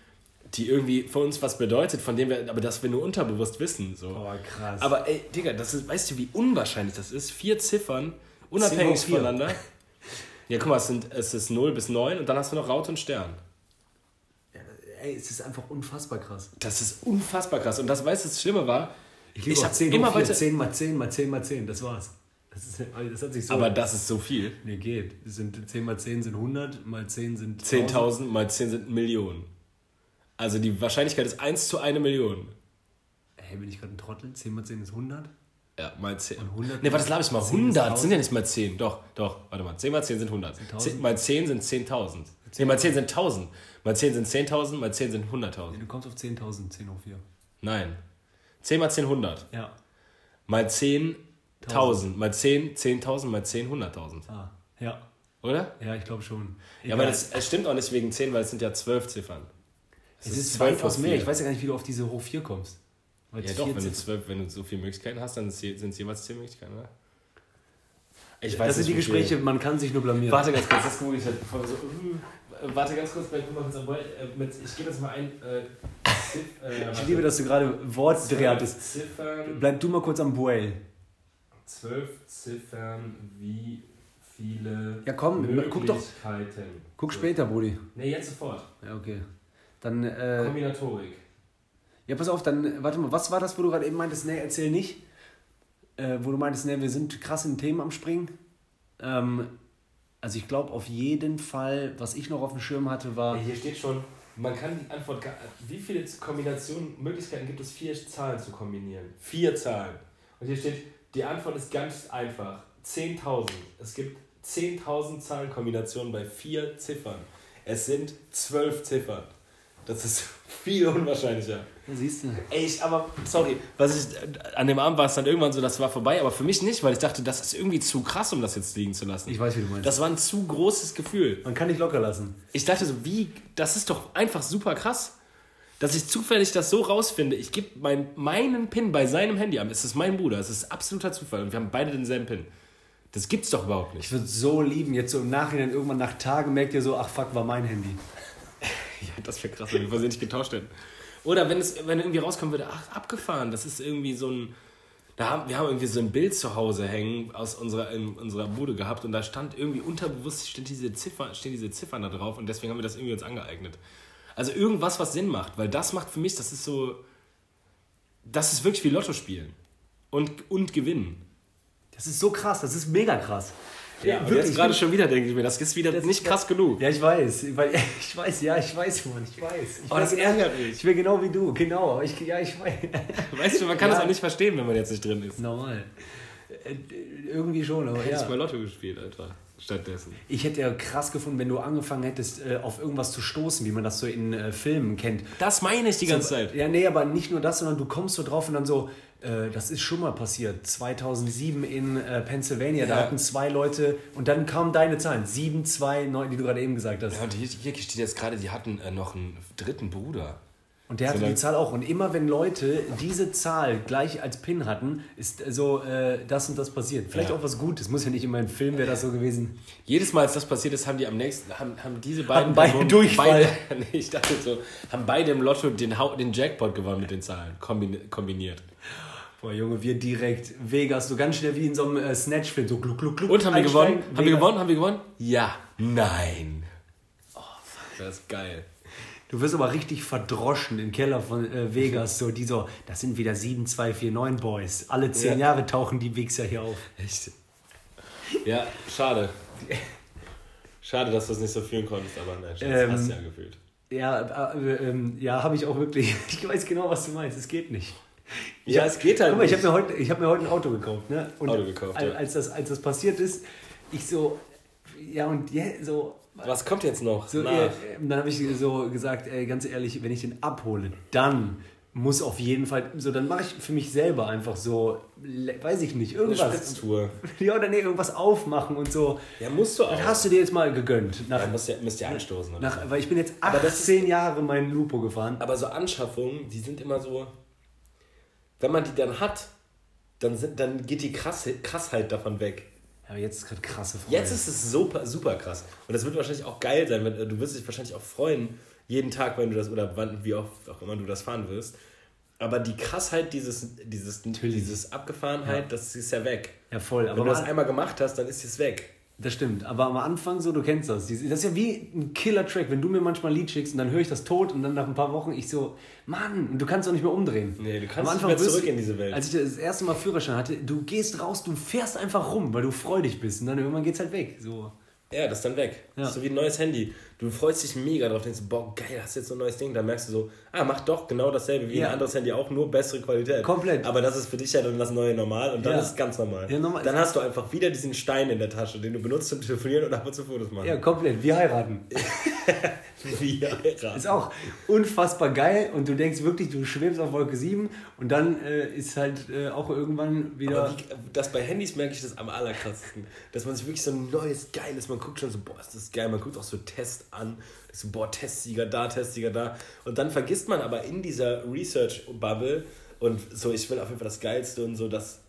die irgendwie für uns was bedeutet, von dem wir, aber das wir nur unterbewusst wissen. So. Oh, krass. Aber ey, Digga, das ist, weißt du, wie unwahrscheinlich das ist? Vier Ziffern, unabhängig voneinander. Ja, guck mal, es, sind, es ist 0 bis 9 und dann hast du noch Raute und Stern. Ey, es ist einfach unfassbar krass. Das ist unfassbar krass. Und das, weißt du, das Schlimme war, Ich Ich auch hab 10 immer hoch 4, weiter- 10 mal 10 mal 10 mal 10, das war's. Das, ist, das hat sich so... aber das ist so viel. nee, geht. Es sind 10 mal 10 sind 100, mal 10 sind 10.000 mal 10 sind Millionen. Also die Wahrscheinlichkeit ist 1 zu 1 Million. Hey, bin ich gerade ein Trottel? 10 mal 10 ist 100? Ja, mal 10. Und 100 Ne, warte, das glaube ich mal. 10 ist 100 sind 1000. ja nicht mal 10. Doch, doch, warte mal. 10 mal 10 sind 100. 10.000. 10 mal 10 sind 10.000. Ne, mal 10 sind 1000. Mal 10 sind 10.000, mal 10 sind 100.000. Nee, du kommst auf 10.000, 10 hoch 4. Nein. 10 mal 10 100. Ja. Mal 10 1000. Mal 10 10.000, mal 10 100.000. Ah, ja. Oder? Ja, ich glaube schon. Ja, aber das es stimmt auch nicht wegen 10, weil es sind ja 12 Ziffern. Es ist 12 weitaus hoch mehr. Ich weiß ja gar nicht, wie du auf diese hoch 4 kommst. Weil Ja doch, wenn du, 12, wenn du so viele Möglichkeiten hast, dann sind es jeweils 10 Möglichkeiten, oder? Ich Das sind die Gespräche, man kann sich nur blamieren. Warte ganz kurz, das google ich halt, bevor wir so. äh, Warte ganz kurz, bleib mal kurz am Ball. Äh, mit, ich gebe jetzt mal ein. Äh, äh, Ich liebe, dass du gerade Wortdreh hattest. Ziffern. Bleib du mal kurz am Buell. Zwölf Ziffern, wie viele Ja, komm, guck doch. Guck später, Brudi. Nee, jetzt sofort. Ja, okay. Dann, äh, Kombinatorik. ja, pass auf, dann, warte mal, was war das, wo du gerade eben meintest, nee, erzähl nicht? Äh, wo du meintest, nee, wir sind krass in Themen am Springen. Ähm, also ich glaube auf jeden Fall, was ich noch auf dem Schirm hatte, war, Hier steht schon, man kann die Antwort. gar- Wie viele Kombinationen, Möglichkeiten gibt es, vier Zahlen zu kombinieren? Vier Zahlen. Und hier steht, die Antwort ist ganz einfach. 10.000. Es gibt 10.000 Zahlenkombinationen bei vier Ziffern. Es sind zwölf Ziffern. Das ist viel unwahrscheinlicher. ja, siehst du, Ey, ich, aber, sorry, was ich, an dem Abend war es dann irgendwann so, das war vorbei, aber für mich nicht, weil ich dachte, das ist irgendwie zu krass, um das jetzt liegen zu lassen. ich weiß, wie du meinst. das war ein zu großes Gefühl. man kann nicht locker lassen. Ich dachte so, wie, das ist doch einfach super krass, dass ich zufällig das so rausfinde. Ich gebe mein, meinen PIN bei seinem Handy an. Es ist mein Bruder, es ist absoluter Zufall und wir haben beide denselben PIN. Das gibt's doch überhaupt nicht. Ich würde so lieben, jetzt so im Nachhinein irgendwann nach Tagen merkt ihr so, ach fuck, war mein Handy. Das wäre krass, wenn wir versehentlich getauscht hätten. Oder wenn es wenn irgendwie rauskommen würde, ach, abgefahren, das ist irgendwie so ein. Da haben, wir haben irgendwie so ein Bild zu Hause hängen aus unserer, in unserer Bude gehabt und da stand irgendwie unterbewusst steht diese Ziffer, stehen diese Ziffern da drauf und deswegen haben wir das irgendwie uns angeeignet. Also irgendwas, was Sinn macht, weil das macht für mich, das ist so. Das ist wirklich wie Lotto spielen. Und, und gewinnen. Das ist so krass, das ist mega krass. Ja, und jetzt gerade schon wieder denke ich mir, das ist wieder Das- nicht krass genug. Ja, ich weiß. Weil, ich weiß, ja, ich weiß, Mann, ich weiß. Ich Aber das bin ärgert mich. Ich bin genau wie du, genau. Ich, ja, ich weiß. Weißt du, man kann Ja. das auch nicht verstehen, wenn man jetzt nicht drin ist. Normal. Äh, Irgendwie schon, aber Hätte ich ja. mal Lotto gespielt, einfach. Stattdessen. Ich hätte ja krass gefunden, wenn du angefangen hättest, äh, auf irgendwas zu stoßen, wie man das so in äh, Filmen kennt. Das meine ich die ganze Zeit. Ja, nee, aber nicht nur das, sondern du kommst so drauf und dann so, äh, das ist schon mal passiert. 2007 in äh, Pennsylvania, da Ja. hatten zwei Leute und dann kamen deine Zahlen. 7, 2, 9, die du gerade eben gesagt hast. Ja, und hier, hier steht jetzt gerade, die hatten äh, noch einen dritten Bruder. Und der hatte Sondern- die Zahl auch. Und immer wenn Leute diese Zahl gleich als PIN hatten, ist so äh, das und das passiert. Vielleicht Ja. auch was Gutes. Muss ja nicht immer im Film wäre das so gewesen. Jedes Mal, als das passiert ist, haben die am nächsten, haben, haben diese beiden Hatten beide Personen Durchfall. Beide, nee, ich dachte so, haben beide im Lotto den, den Jackpot gewonnen mit den Zahlen, kombini kombiniert. Boah, Junge, wir direkt Vegas, so ganz schnell wie in so einem äh, Snatch-Film, so gluck, gluck, gluck. Und haben wir gewonnen? einsteigen, Haben wir Vegas. gewonnen? Haben wir gewonnen? Ja. Nein. Oh, fuck, das ist geil. Du wirst aber richtig verdroschen im Keller von äh, Vegas, so die so, das sind wieder 7249 Boys. Alle zehn Ja. Jahre tauchen die Wichser hier auf. Echt? Ja, schade. Schade, dass du es nicht so fühlen konntest, aber nein, Schatz, Ähm, hast du ja gefühlt. Ja, äh, ähm, ja, habe ich auch wirklich. Ich weiß genau, was du meinst. Es geht nicht. Ich Ja, es geht halt Guck mal, ich habe mir, heute- ich hab mir heute ein Auto gekauft. Ne? Und Auto gekauft, als, ja. als, das, als das passiert ist, ich so, ja, und ja, so. Was kommt jetzt noch? so nach? äh, dann habe ich so gesagt, ey, ganz ehrlich, wenn ich den abhole, dann muss auf jeden Fall, so dann mache ich für mich selber einfach so, weiß ich nicht, Eine irgendwas. Spritztour. Ja, oder nee, irgendwas aufmachen und so. Ja, musst du auch. Das hast du dir jetzt mal gegönnt. Nach, ja, musst ja, müsst ihr anstoßen. Oder? nach, weil ich bin jetzt Aber das 18 Jahre meinen Lupo gefahren. Aber so Anschaffungen, die sind immer so, wenn man die dann hat, dann, sind, dann geht die Krass, Krassheit davon weg. Aber jetzt ist gerade krasse Freude. Jetzt ist es super, super krass. Und das wird wahrscheinlich auch geil sein. Wenn, du wirst dich wahrscheinlich auch freuen, jeden Tag, wenn du das, oder wann, wie oft auch immer du das fahren wirst. Aber die Krassheit, dieses, dieses, dieses Abgefahrenheit, das ist ja weg. Ja, voll. Wenn Aber du das mal, einmal gemacht hast, dann ist es weg. Das stimmt. Aber am Anfang so, du kennst das. Das ist ja wie ein Killer-Track. Wenn du mir manchmal ein Lied schickst und dann höre ich das tot und dann nach ein paar Wochen ich so, Mann, und du kannst auch nicht mehr umdrehen. Nee, du kannst nicht mehr zurück in diese Welt. Als ich das erste Mal Führerschein hatte, du gehst raus, du fährst einfach rum, weil du freudig bist. Und dann irgendwann geht's halt weg. So. Ja, das ist dann weg. Ja. So wie ein neues Handy. Du freust dich mega drauf, denkst, boah, geil, hast jetzt so ein neues Ding. Dann merkst du so, ah, macht doch genau dasselbe wie Ja. ein anderes Handy auch, nur bessere Qualität. Komplett. Aber das ist für dich ja dann das neue Normal und dann Ja. ist es ganz normal. Ja, normal. Dann hast du einfach wieder diesen Stein in der Tasche, den du benutzt zum Telefonieren und ab und zu Fotos machen. Ja, komplett. Wir heiraten. Wie heiraten. Ist auch unfassbar geil und du denkst wirklich, du schwebst auf Wolke 7 und dann äh, ist halt äh, auch irgendwann wieder. Aber wie, das bei Handys merke ich das am allerkrassesten. Dass man sich wirklich so ein neues, geiles, man guckt schon so, boah, ist das geil, man guckt auch so Test an, so, boah, Testsieger da, Testsieger da. Und dann vergisst man aber in dieser Research-Bubble und so, ich will auf jeden Fall das Geilste und so, das,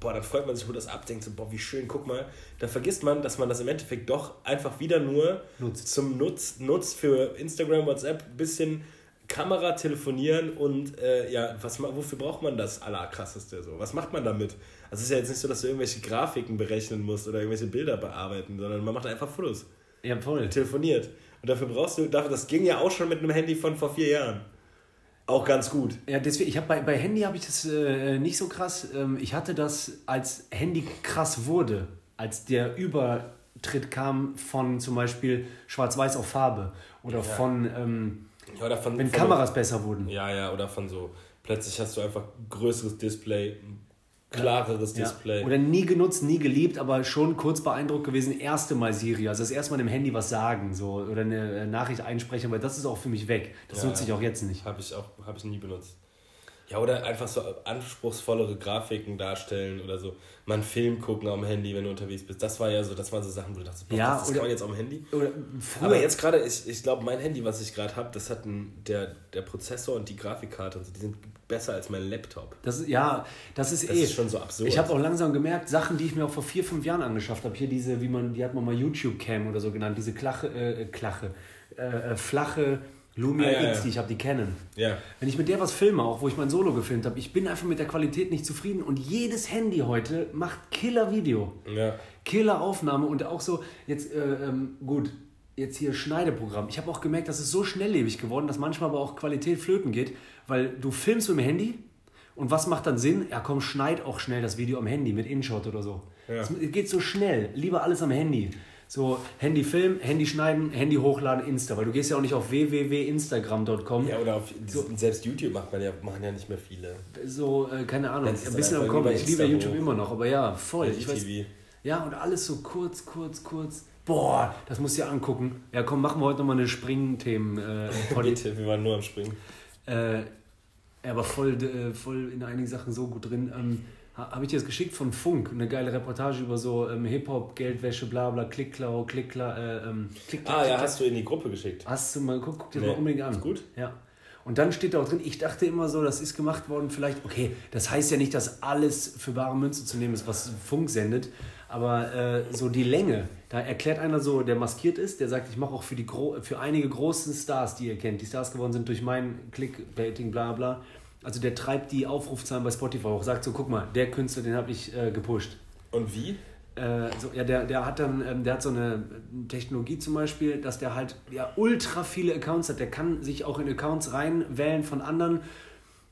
boah, dann freut man sich, holt das ab, denkt so, boah, wie schön, guck mal. Da vergisst man, dass man das im Endeffekt doch einfach wieder nur Nutzt. zum Nutz, nutzt für Instagram, WhatsApp, bisschen Kamera, telefonieren und äh, ja, was, wofür braucht man das Allerkrasseste so? Was macht man damit? Also es ist ja jetzt nicht so, dass du irgendwelche Grafiken berechnen musst oder irgendwelche Bilder bearbeiten, sondern man macht einfach Fotos, ja, voll. telefoniert. Und dafür brauchst du, dafür, das ging ja auch schon mit einem Handy von vor vier Jahren. Auch ganz gut. Ja, deswegen, ich habe bei, bei Handy habe ich das äh, nicht so krass. Ähm, ich hatte das, als Handy krass wurde, als der Übertritt kam von zum Beispiel Schwarz-Weiß auf Farbe oder von, ähm, Ja, oder von, wenn von Kameras besser wurden. Ja, ja, oder von so, plötzlich hast du einfach größeres Display, klareres Ja. Display. Oder nie genutzt, nie geliebt, aber schon kurz beeindruckt gewesen, erste Mal Siri. Also das erste Mal dem Handy was sagen so, oder eine Nachricht einsprechen, aber das ist auch für mich weg. Das Ja, nutze ich auch jetzt nicht. Habe ich auch habe ich nie benutzt. Ja, oder einfach so anspruchsvollere Grafiken darstellen oder so. Mal einen Film gucken am Handy, wenn du unterwegs bist. Das war ja so, das waren so Sachen, wo du dachtest, boah, Ja, das oder- kann man jetzt dem Handy. Früher, Aber jetzt gerade, ich, ich glaube, mein Handy, was ich gerade habe, das hat ein, der, der Prozessor und die Grafikkarte und so, die sind besser als mein Laptop. das, ja, das ist Das eh. ist schon so absurd. Ich habe auch langsam gemerkt, Sachen, die ich mir auch vor vier, fünf Jahren angeschafft habe, hier diese, wie man, die hat man mal YouTube-Cam oder so genannt, diese Klache, äh, Klache, äh, äh, flache Lumia Ah, ja, X, ja. die ich habe, die kennen. Ja. Wenn ich mit der was filme, auch wo ich mein Solo gefilmt habe, ich bin einfach mit der Qualität nicht zufrieden und jedes Handy heute macht Killer-Video. Ja. Killer-Aufnahme und auch so, jetzt, äh, ähm, gut, jetzt hier Schneideprogramm. Ich habe auch gemerkt, das ist so schnelllebig geworden, dass manchmal aber auch Qualität flöten geht, weil du filmst mit dem Handy und was macht dann Sinn? Ja, komm, schneid auch schnell das Video am Handy mit InShot oder so. Ja. Es geht so schnell, lieber alles am Handy. So, Handy filmen, Handy schneiden, Handy hochladen, Insta, weil du gehst ja auch nicht auf www.instagram.com. Ja, oder auf, selbst YouTube macht man ja, machen ja nicht mehr viele. So, äh, keine Ahnung, ein bisschen am Kommen. Ich liebe YouTube hoch. immer noch, aber ja, voll. Ich weiß, ja, und alles so kurz, kurz, kurz. Boah, das musst du dir angucken. Ja, komm, machen wir heute nochmal eine Springthemen. Äh. Bitte, wir waren nur am Springen. äh, aber voll, äh, voll in einigen Sachen so gut drin. Ähm, Habe ich dir das geschickt von Funk, eine geile Reportage über so ähm, Hip-Hop, Geldwäsche, bla bla, Klickklau, Klickklau, äh, ähm, Klick, Klick, Ah, ja, Klick, hast du in die Gruppe geschickt. Hast du mal geguckt? Guck dir Nee. mal unbedingt an. Ist gut? Ja. Und dann steht da auch drin, ich dachte immer so, das ist gemacht worden, vielleicht, okay, das heißt ja nicht, dass alles für bare Münze zu nehmen ist, was Funk sendet, aber äh, so die Länge, da erklärt einer so, der maskiert ist, der sagt, ich mache auch für, die gro für einige großen Stars, die ihr kennt, die Stars geworden sind durch mein Clickbaiting, bla bla, Also der treibt die Aufrufzahlen bei Spotify hoch. Sagt so, guck mal, der Künstler, den habe ich äh, gepusht. Und wie? Äh, so, ja, der, der hat dann, ähm, der hat so eine Technologie zum Beispiel, dass der halt ja ultra viele Accounts hat. Der kann sich auch in Accounts reinwählen von anderen,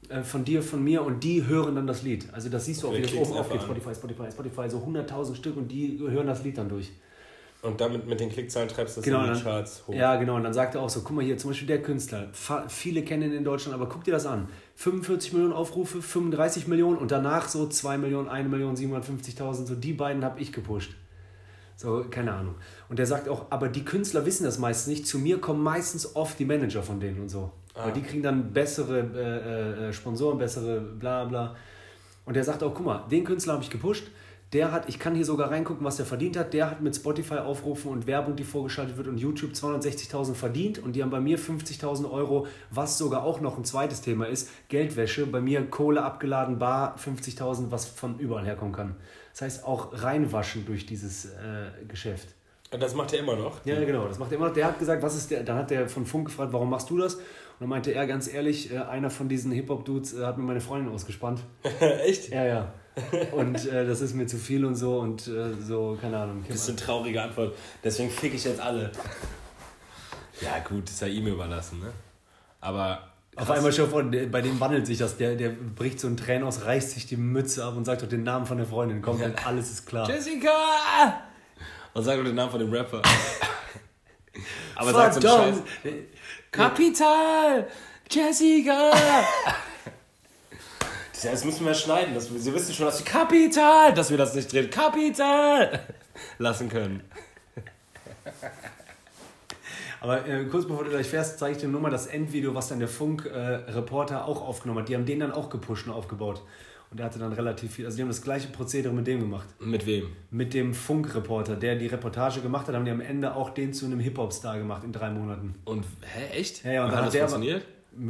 äh, von dir, von mir und die hören dann das Lied. Also das siehst du auch, wie das oben aufgeht. Spotify, Spotify, Spotify, so 100.000 Stück und die hören das Lied dann durch. Und damit mit den Klickzahlen treibst du das Genau, in die Charts hoch. Ja, genau. Und dann sagt er auch so, guck mal hier, zum Beispiel der Künstler, viele kennen ihn in Deutschland, aber guck dir das an. 45 Millionen Aufrufe, 35 Millionen und danach so 2 Millionen, 1 Million, 750.000, so die beiden habe ich gepusht. So, keine Ahnung. Und der sagt auch, aber die Künstler wissen das meistens nicht. Zu mir kommen meistens oft die Manager von denen und so. Ah. Weil die kriegen dann bessere äh, äh, Sponsoren, bessere bla bla. Und der sagt auch, guck mal, den Künstler habe ich gepusht. Der hat, ich kann hier sogar reingucken, was der verdient hat. Der hat mit Spotify Aufrufen und Werbung, die vorgeschaltet wird und YouTube 260.000 verdient und die haben bei mir 50.000 Euro, was sogar auch noch ein zweites Thema ist, Geldwäsche. Bei mir Kohle abgeladen, bar 50.000, was von überall herkommen kann. Das heißt auch reinwaschen durch dieses äh, Geschäft. Und das macht er immer noch. Ja, genau, das macht er immer noch. Der hat gesagt, was ist der, dann hat der von Funk gefragt, warum machst du das? Und dann meinte er ganz ehrlich, äh, einer von diesen Hip-Hop-Dudes äh, hat mir meine Freundin ausgespannt. Echt? Ja, ja. Und äh, das ist mir zu viel und so und äh, so, keine Ahnung. Das ist eine traurige Antwort. Deswegen fick ich jetzt alle. Ja, gut, ist ja ihm überlassen, ne? Aber. Auf einmal schon vor, bei dem wandelt sich das. Der, der bricht so ein Tränen aus, reißt sich die Mütze ab und sagt doch den Namen von der Freundin. Kommt halt, alles ist klar. Jessica! Und sag doch den Namen von dem Rapper. Aber sag so einen Scheiß. Verdammt! Kapital! Jessica! Ja, das müssen wir schneiden. Das, Sie wissen schon, dass wir Kapital, dass wir das nicht drehen. Kapital! Lassen können. Aber äh, kurz bevor du gleich fährst, zeige ich dir nur mal das Endvideo, was dann der Funk-Reporter auch aufgenommen hat. Die haben den dann auch gepusht und aufgebaut. Und der hatte dann relativ viel. Also die haben das gleiche Prozedere mit dem gemacht. Mit wem? Mit dem Funk-Reporter, der die Reportage gemacht hat, haben die am Ende auch den zu einem Hip-Hop-Star gemacht in drei Monaten. Und, hä, echt? Ja, ja, und dann hat das funktioniert?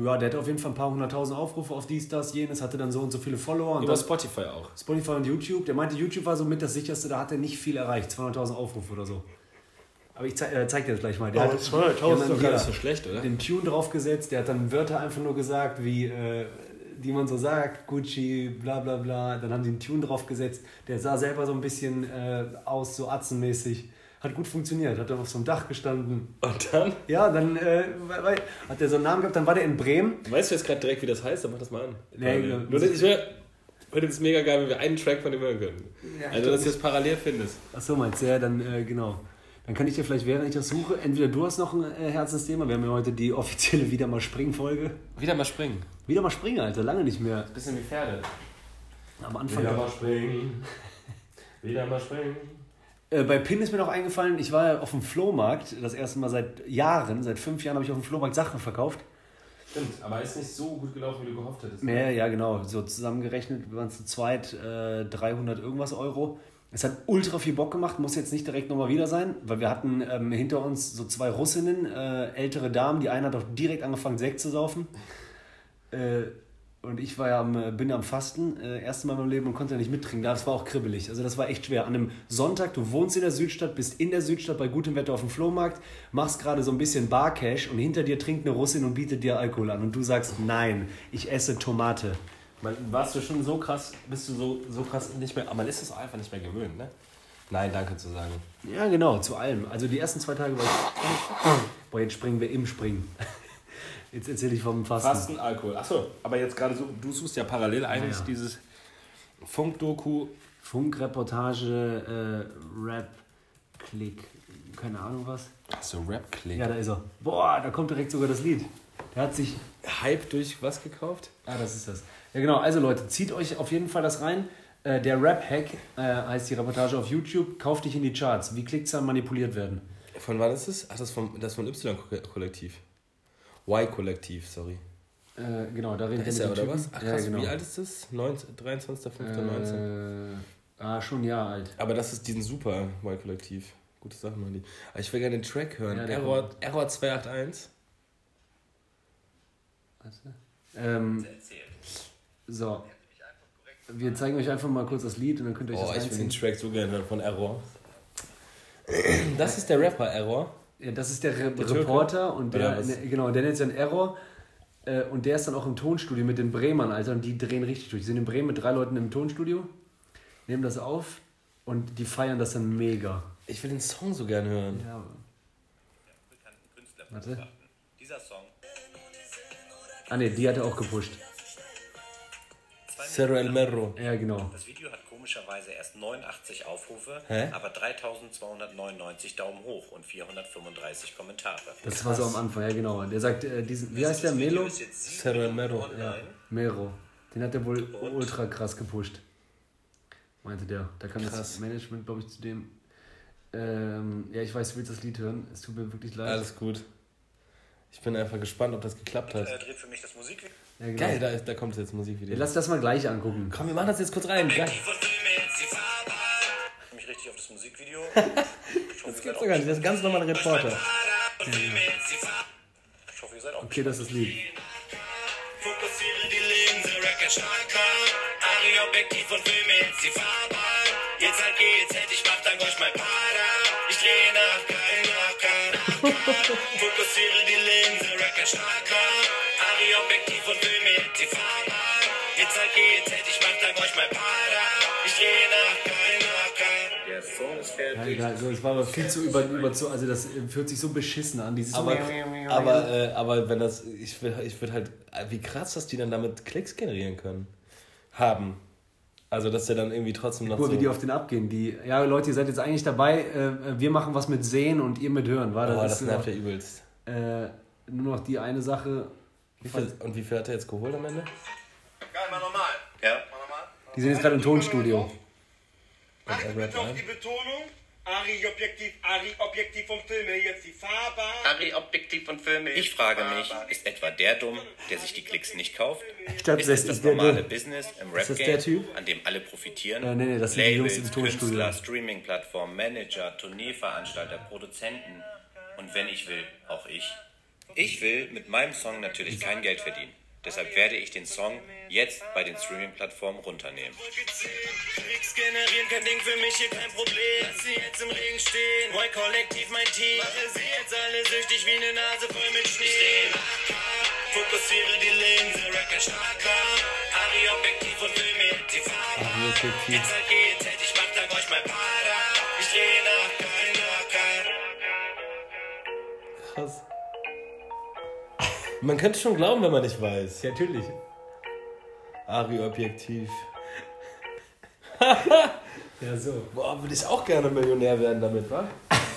Ja, der hatte auf jeden Fall ein paar hunderttausend Aufrufe auf dies, das, jenes, hatte dann so und so viele Follower. Und Über das, Spotify auch. Spotify und YouTube. Der meinte, YouTube war so mit das sicherste, da hat er nicht viel erreicht. 200.000 Aufrufe oder so. Aber ich zeig, äh, zeig dir das gleich mal. Der hat, die haben dann doch gar nicht so schlecht, oder? den Tune draufgesetzt, der hat dann Wörter einfach nur gesagt, wie, äh, die man so sagt, Gucci, bla bla bla. Dann haben die einen Tune draufgesetzt. Der sah selber so ein bisschen äh, aus, so atzenmäßig. Hat gut funktioniert, hat dann auf so einem Dach gestanden. Und dann? Ja, dann äh, hat der so einen Namen gehabt, dann war der in Bremen. Weißt du jetzt gerade direkt, wie das heißt? Dann mach das mal an. Nee, ja. Nur, das- ich heute ist es mega geil, wenn wir einen Track von dem hören können. Ja, also, dass du das parallel findest. Ach so, meinst du, ja, dann äh, genau. Dann kann ich dir vielleicht, während ich das suche, entweder du hast noch ein äh, Herzensthema, wir haben ja heute die offizielle Wieder mal Springen-Folge. Wieder mal springen. Wieder mal springen, Alter, lange nicht mehr. Bisschen wie Pferde. Am Anfang. springen. Wieder mal springen. Äh, bei Pin ist mir noch eingefallen, ich war auf dem Flohmarkt, das erste Mal seit Jahren, seit fünf Jahren habe ich auf dem Flohmarkt Sachen verkauft. Stimmt, aber ist nicht so gut gelaufen, wie du gehofft hättest. Ja, ja, genau. So zusammengerechnet waren es zu zweit äh, 300 irgendwas Euro. Es hat ultra viel Bock gemacht, muss jetzt nicht direkt nochmal wieder sein, weil wir hatten ähm, hinter uns so zwei Russinnen, äh, ältere Damen. Die eine hat auch direkt angefangen, Sekt zu saufen. Äh, und ich war ja am, äh, bin am Fasten, äh, erste Mal in meinem Leben und konnte ja nicht mittrinken. Das war auch kribbelig. Also das war echt schwer. An einem Sonntag, du wohnst in der Südstadt, bist in der Südstadt bei gutem Wetter auf dem Flohmarkt, machst gerade so ein bisschen Barcash und hinter dir trinkt eine Russin und bietet dir Alkohol an. Und du sagst, nein, ich esse Tomate. Man, warst du schon so krass, bist du so, so krass nicht mehr, aber man ist es einfach nicht mehr gewöhnt, ne? Nein, danke zu sagen. Ja, genau, zu allem. Also die ersten zwei Tage war ich. Boah, jetzt springen wir im Springen. Jetzt erzähle ich vom Fasten. Fasten, Alkohol. Achso, aber jetzt gerade so, du suchst ja parallel eigentlich Ja, ja. dieses Funk-Doku. Funkreportage, äh, Rap, Klick, keine Ahnung was. Achso, Rap-Click. Ja, da ist er. Boah, da kommt direkt sogar das Lied. Der hat sich. Hype durch was gekauft? Ah, das ist das. Ja, genau. Also Leute, zieht euch auf jeden Fall das rein. Äh, der Rap-Hack äh, heißt die Reportage auf YouTube. Kauft dich in die Charts. Wie Klickzahlen manipuliert werden. Von wann ist es? Ach, das ist vom, das von Y-Kollektiv. Y-Kollektiv, sorry. Äh, genau, da reden Da wir ist mit er, oder was? Typen. Ach ja, krass, genau. wie alt ist das? 19, 23.05.19. Äh, ah, schon ein Jahr alt. Aber das ist diesen super Y-Kollektiv. Gute Sache, machen die. Aber ich will gerne den Track hören. Ja, Error, Error 281. Ähm, so. Wir zeigen euch einfach mal kurz das Lied und dann könnt ihr euch Oh, das ich will den. Track so gerne hören von Error. Das ist der Rapper Error. Ja, das ist der, Re Der? Reporter und der, ne, genau, der nennt sich dann Error. Äh, und der ist dann auch im Tonstudio mit den Bremern, Alter, und die drehen richtig durch. Die sind in Bremen mit drei Leuten im Tonstudio, nehmen das auf und die feiern das dann mega. Ich will den Song so gern hören. Ja. Warte. Dieser Song. Ah ne, die hat er auch gepusht. Cerro El Merro. Ja, genau. Das Video hat komischerweise erst 89 Aufrufe, Hä? aber 3299 Daumen hoch und 435 Kommentare. Das war so am Anfang, ja genau. Der sagt, äh, diesen, wie heißt der? Melo? Cerro El Merro. Ja, Mero. Den hat er wohl ultra krass gepusht. Meinte der. Da kann das Krass. Management, glaube ich, zu dem. Ähm, ja, ich weiß, du willst das Lied hören. Es tut mir wirklich leid. Alles gut. Ich bin einfach gespannt, ob das geklappt hat. Er dreht für mich das Musikvideo. Ja, genau. Geil, da, ist, da kommt jetzt Ja, Musikvideo. lass das mal gleich angucken. Komm, wir machen das jetzt kurz rein. Geil. Ich mich richtig auf das Musikvideo. Das gibt's doch gar nicht. Das ist ein ganz normaler Reporter. Ich hoffe, ihr seid auch Okay, das ist das Lied. Fokussiere die Linse, Racker starker. Ari Objektiv und filme jetzt die Fahrbahn. Jetzt halt GZ, ich mach dann euch mal Pader. Ich drehe nach kein Racker. Fokussiere die Linse, Racker starker. Ari Objektiv und filme die Fahrbahn. Jetzt halt GZ, ich mach dann euch mal Pader. Ich drehe nach kein Racker. Der Song ist Ja, fertig. egal. So, es war aber viel zu über, über zu, also das äh, fühlt sich so beschissen an. Dieses Aber, aber, äh, aber wenn das, ich will, ich will halt, äh, wie krass, dass die dann damit Klicks generieren können. Haben. Also, dass der dann irgendwie trotzdem noch Guck so. wie die auf den abgehen. Die, ja, Leute, ihr seid jetzt eigentlich dabei. Äh, wir machen was mit Sehen und ihr mit Hören. War oh, das, das ist, nervt ja übelst. äh, nur noch die eine Sache. Wie viel, und wie viel hat er jetzt geholt am Ende? Geil, mal normal. Ja. Mal normal. Die sind jetzt gerade im Tonstudio. Achte bitte auf die Betonung. Ari Objektiv, Ari Objektiv und filme jetzt die Fahrbahn. Ari Objektiv und Filme. Ich frage mich, ist etwa der dumm, der sich die Klicks nicht kauft? Ich dachte, Ist das das ist der, normale der, Business im das der Rap-Game, Typ? an dem alle profitieren? Äh, nee, nee, das sind die Labels, Jungs im Tonstudio. Künstler, Streaming-Plattformen, Manager, Turnierveranstalter, Produzenten und wenn ich will, auch ich. Ich will mit meinem Song natürlich kein Geld verdienen. Deshalb werde ich den Song jetzt bei den Streaming-Plattformen runternehmen. Klicks generieren, kein Ding für mich, hier kein Problem. Lass sie jetzt im Regen stehen. Boy, Kollektiv, mein Team. Mache sie jetzt alle süchtig wie eine Nase voll mit Schnee. Fokussiere die Linse, Racker starker. Ari Objektiv und filme jetzt die Objektiv. Jetzt halt GZ, ich mach dann euch mal Pader. Ich drehe nach kein Rocker. Krass. Man könnte schon glauben, wenn man nicht weiß. Ja, natürlich. Ari Objektiv. Ja, so. Boah, würde ich auch gerne Millionär werden damit, wa?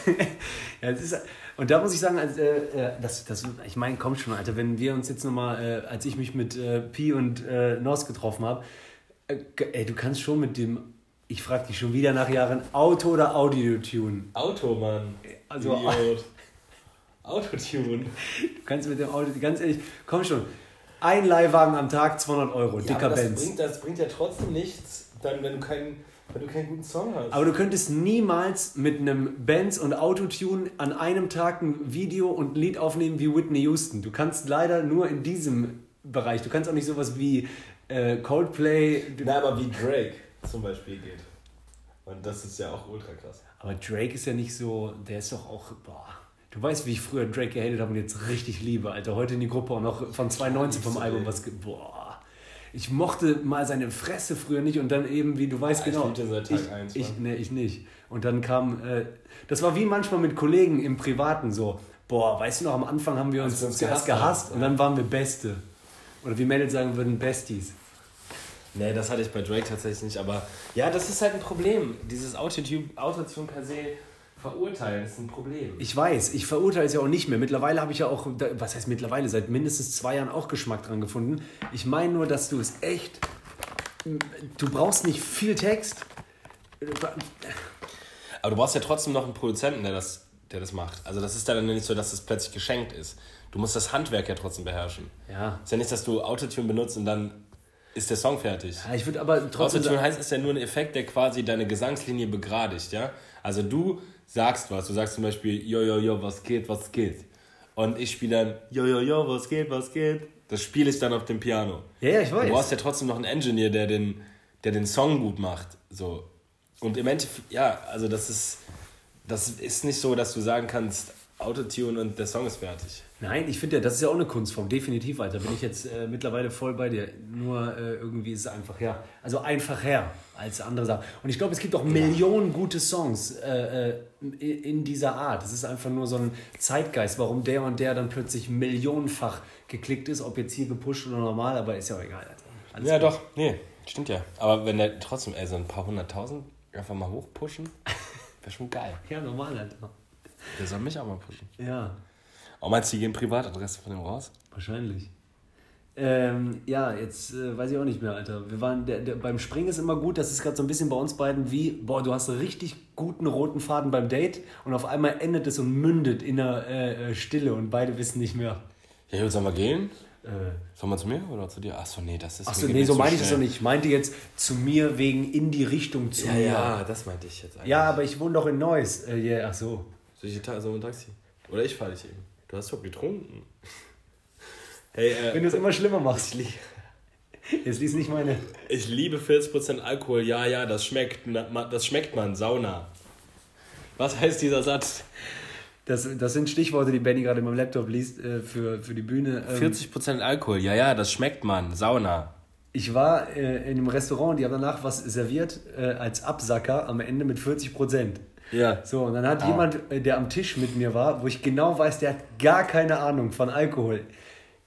Ja, es ist, und da muss ich sagen, also, äh, äh, das, das, ich meine, kommt schon, Alter, wenn wir uns jetzt nochmal, äh, als ich mich mit äh, Pi und äh, Nos getroffen habe, äh, ey, du kannst schon mit dem, ich frage dich schon wieder nach Jahren, Auto oder Audio-Tune? Auto, Mann. Also- Idiot. Autotune. Du kannst mit dem Auto, ganz ehrlich, komm schon, ein Leihwagen am Tag, 200 Euro, Ja, dicker aber das Benz. bringt, das bringt ja trotzdem nichts, dann, wenn, du keinen, wenn du keinen guten Song hast. Aber du könntest niemals mit einem Benz und Autotune an einem Tag ein Video und ein Lied aufnehmen wie Whitney Houston. Du kannst leider nur in diesem Bereich. Du kannst auch nicht sowas wie äh, Coldplay. Na, aber wie Drake zum Beispiel geht. Und das ist ja auch ultra krass. Aber Drake ist ja nicht so. Der ist doch auch. Boah. Du weißt, wie ich früher Drake gehatet habe und jetzt richtig liebe, Alter. Heute in die Gruppe auch noch von 2019 vom Album was. Boah. Ich mochte mal seine Fresse früher nicht und dann eben, wie du weißt Ja, ich genau. den seit Tag ich, eins, ich, Mann. nee, ich nicht. Und dann kam, äh, das war wie manchmal mit Kollegen im Privaten so, boah, weißt du noch, am Anfang haben wir uns, uns gehasst gehasst und dann waren wir Beste. Oder wie Mädels sagen würden, Besties. Nee, das hatte ich bei Drake tatsächlich nicht, aber ja, das ist halt ein Problem. Dieses Autotune, Autotune per se verurteilen ist ein Problem. Ich weiß, ich verurteile es ja auch nicht mehr. Mittlerweile habe ich ja auch, was heißt mittlerweile, seit mindestens zwei Jahren auch Geschmack dran gefunden. Ich meine nur, dass du es echt, du brauchst nicht viel Text. Aber du brauchst ja trotzdem noch einen Produzenten, der das, der das macht. Also das ist dann nicht so, dass es plötzlich geschenkt ist. Du musst das Handwerk ja trotzdem beherrschen. Ja. Ist ja nicht, dass du Autotune benutzt und dann ist der Song fertig. Ja, ich würde aber trotzdem Autotune heißt, ist ja nur ein Effekt, der quasi deine Gesangslinie begradigt, ja? Also du sagst was, du sagst zum Beispiel, yo, yo, yo, was geht, was geht. Und ich spiele dann, yo, yo, yo, was geht, was geht. Das spiele ich dann auf dem Piano. Ja, ja, ich weiß. Du brauchst ja trotzdem noch einen Engineer, der den, der den Song gut macht. So. Und im Endeffekt, ja, also das ist, das ist nicht so, dass du sagen kannst, Autotune und der Song ist fertig. Nein, ich finde ja, das ist ja auch eine Kunstform, definitiv, Alter. Bin ich jetzt äh, mittlerweile voll bei dir. Nur äh, irgendwie ist es einfach her. Also einfach her als andere Sachen. Und ich glaube, es gibt auch Millionen gute Songs äh, äh, in dieser Art. Es ist einfach nur so ein Zeitgeist, warum der und der dann plötzlich millionenfach geklickt ist, ob jetzt hier gepusht oder normal, aber ist ja auch egal. Alter. Alles Ja, gut. doch, nee, stimmt ja. Aber wenn der trotzdem, ey, so ein paar hunderttausend einfach mal hochpushen, wäre schon geil. Ja, normal, Alter. Der soll mich auch mal pushen. Ja. Auch meinst du, die gehen Privatadresse von dem raus? Wahrscheinlich. Ähm, ja, jetzt äh, weiß ich auch nicht mehr, Alter. Wir waren, der, der, beim Springen ist immer gut, das ist gerade so ein bisschen bei uns beiden wie, boah, du hast einen richtig guten roten Faden beim Date und auf einmal endet es und mündet in einer äh, äh, Stille und beide wissen nicht mehr. Ja, gut, sollen wir gehen? Äh, Sollen wir zu mir oder zu dir? Achso, nee, das ist. Achso, nee, so meine ich das doch schnell. nicht. Ich meinte jetzt zu mir wegen in die Richtung zu Ja, mir. ja, das meinte ich jetzt eigentlich. Ja, aber ich wohne doch in Neuss. Äh, yeah, ach so. Soll ich so ein Taxi? Oder ich fahre dich eben. Du hast doch getrunken. Hey, Wenn äh, du es immer schlimmer machst. Jetzt liest nicht meine. ich liebe 40% Alkohol. Ja, ja, das schmeckt. Das schmeckt man. Sauna. Was heißt dieser Satz? Das, das sind Stichworte, die Benny gerade in meinem Laptop liest äh, für, für die Bühne. Ähm, 40% Alkohol. Ja, ja, das schmeckt man. Sauna. Ich war äh, in einem Restaurant, die haben danach was serviert äh, als Absacker am Ende mit 40 Prozent. Ja. So, und dann hat Ah. jemand, äh, der am Tisch mit mir war, wo ich genau weiß, der hat gar keine Ahnung von Alkohol.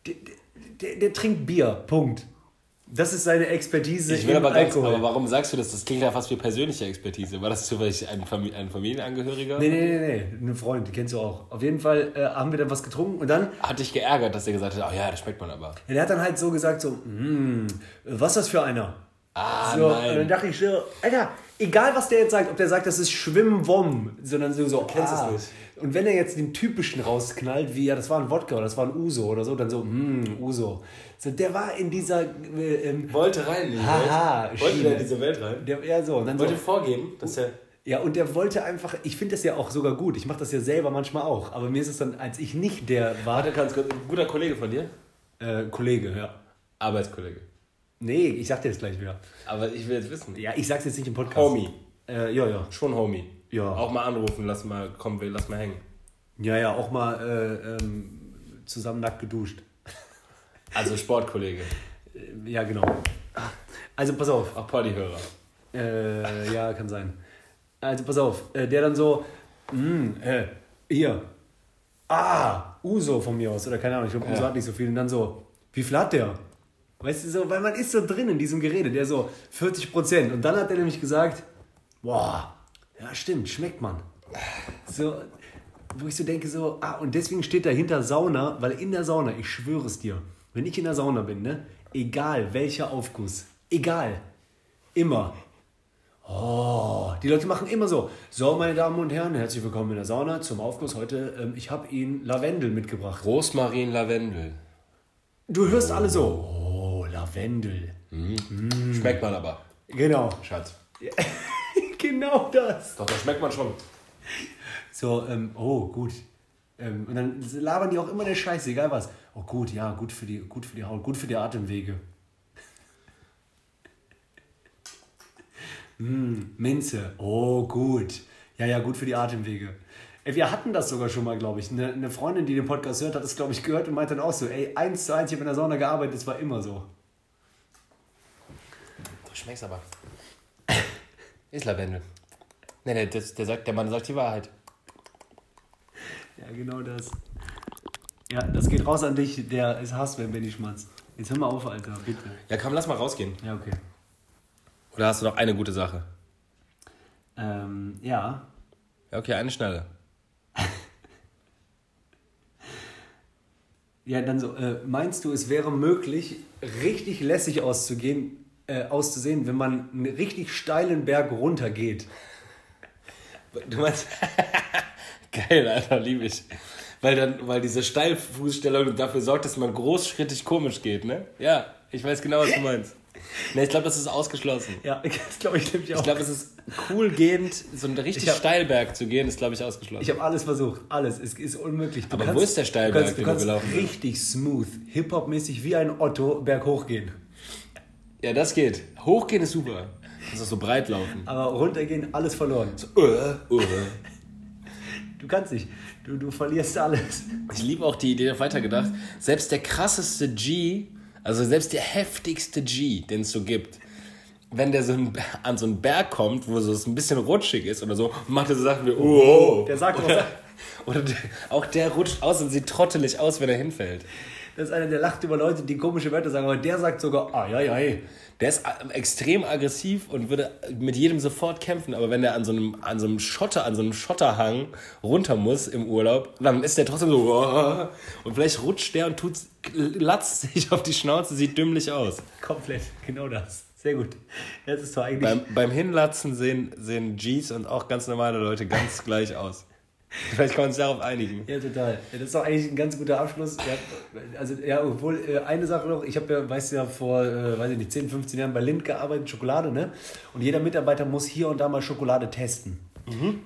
Der, der, der trinkt Bier, Punkt. Das ist seine Expertise Ich will aber ganz, Alkohol. aber warum sagst du das? Das klingt ja fast wie persönliche Expertise. War das zufällig ein, Famili ein Familienangehöriger? Nee, nee, nee, nee, ein Freund, die kennst du auch. Auf jeden Fall äh, haben wir dann was getrunken und dann, Hat dich geärgert, dass er gesagt hat, oh ja, das schmeckt man aber. ja, der hat dann halt so gesagt, so, "Hm, was ist das für einer? Ah, So, nein. und dann dachte ich so, Alter, egal was der jetzt sagt, ob der sagt, das ist Schwimmwom, sondern so, so kennst es ah. nicht. Und wenn er jetzt den typischen rausknallt, wie, ja, das war ein Wodka oder das war ein Uso oder so, dann so, hm, Uso. So, der war in dieser, äh, ähm, Wollte rein, Haha. Wollte Schiene. der in diese Welt rein? der, ja, so, und dann so, Wollte vorgeben, dass er. ja, und der wollte einfach, ich finde das ja auch sogar gut, ich mache das ja selber manchmal auch, aber mir ist es dann, als ich nicht der war, Warte ganz kurz, ein guter Kollege von dir? äh, Kollege, ja. Arbeitskollege. Nee, ich sag dir jetzt gleich wieder. Aber ich will jetzt wissen. Ja, ich sag's jetzt nicht im Podcast. Homie. Äh, ja, ja. Schon Homie. Ja. Auch mal anrufen, lass mal, komm, lass mal hängen. Ja, ja, auch mal äh, ähm, zusammen nackt geduscht. Also Sportkollege. Äh, Ja, genau. Also pass auf. Auch Partyhörer. Äh, ja, kann sein. Also pass auf. Äh, der dann so, hm, äh, hier. Ah, Uso von mir aus. Oder keine Ahnung, ich glaube, Uso Ja. hat nicht so viel. Und dann so, wie viel hat der? Weißt du so, weil man ist so drin in diesem Gerede. Der so, 40 Prozent. Und dann hat er nämlich gesagt, boah, ja stimmt, schmeckt man. So, wo ich so denke, so, ah, und deswegen steht dahinter Sauna, weil in der Sauna, ich schwöre es dir, wenn ich in der Sauna bin, ne, egal welcher Aufguss, egal, immer. Oh, die Leute machen immer so. So, meine Damen und Herren, herzlich willkommen in der Sauna zum Aufguss heute. Ähm, ich habe Ihnen Lavendel mitgebracht. Rosmarin Lavendel. Du hörst alle so. Lavendel. Schmeckt man aber. Genau. Schatz. genau das. Doch, das schmeckt man schon. So, ähm, oh, gut. Ähm, und dann labern die auch immer der Scheiße, egal was. Oh, gut, ja, gut für die, gut für die Haut, gut für die Atemwege. Hm, Minze. Oh, gut. Ja, ja, gut für die Atemwege. Ey, wir hatten das sogar schon mal, glaube ich. Eine, eine Freundin, die den Podcast hört, hat das, glaube ich, gehört und meinte dann auch so, ey, eins zu eins, ich habe in der Sauna gearbeitet, das war immer so. Schmeckst aber. Ist Lavendel. Nee, nee, das, der, sagt, der Mann sagt die Wahrheit. Ja, genau das. Ja, das geht raus an dich, der es hasst, wenn Benny schmatzt. Jetzt hör mal auf, Alter, bitte. Ja, komm, lass mal rausgehen. Ja, okay. Oder hast du noch eine gute Sache? Ähm, ja, Ja, okay, eine schnelle. Ja, dann so, äh, meinst du, es wäre möglich, richtig lässig auszugehen, äh, auszusehen, wenn man einen richtig steilen Berg runtergeht? Du meinst. Geil, Alter, liebe ich. Weil dann, weil diese Steilfußstellung dafür sorgt, dass man großschrittig komisch geht, ne? Ja, ich weiß genau, was du meinst. Ne, ich glaube, das ist ausgeschlossen. Ja, das glaube ich nämlich auch. Ich glaube, es ist cool gehend, so einen richtig Ich hab- Steilberg zu gehen, ist, glaube ich, ausgeschlossen. ich habe alles versucht, alles. Es ist unmöglich. Du Aber wo ist der Steilberg, Du kannst, du den du kannst gelaufen bist? richtig smooth, Hip-Hop-mäßig wie ein Otto berghoch gehen. Ja, das geht. Hochgehen ist super. Kannst auch so breit laufen. Aber runtergehen, alles verloren. Uh, uh. Du kannst nicht. Du, du verlierst alles. Ich liebe auch die Idee weitergedacht. Selbst der krasseste G, also selbst der heftigste G, den es so gibt, wenn der so ein, an so einen Berg kommt, wo so es ein bisschen rutschig ist oder so, macht er so Sachen wie, oh, Der sagt oder, oder der, auch der rutscht aus und sieht trottelig aus, wenn er hinfällt. Das ist einer, der lacht über Leute, die komische Wörter sagen, aber der sagt sogar, ah, ja, ja. Der ist äh, extrem aggressiv und würde mit jedem sofort kämpfen, aber wenn der an so einem, an so einem Schotter, an so einem Schotterhang runter muss im Urlaub, dann ist der trotzdem so, oh, und vielleicht rutscht der und tut, latzt sich auf die Schnauze, sieht dümmlich aus. Komplett, genau das. Sehr gut. Das ist doch eigentlich. Beim, beim Hinlatzen sehen, sehen Gs und auch ganz normale Leute ganz gleich aus. Vielleicht kann man sich darauf einigen. Ja, total. Das ist doch eigentlich ein ganz guter Abschluss. Ja, also, ja, obwohl, äh, eine Sache noch, ich habe ja, weißt du ja, vor, äh, weiß ich nicht, 10, 15 Jahren bei Lind gearbeitet, Schokolade, ne? Und jeder Mitarbeiter muss hier und da mal Schokolade testen.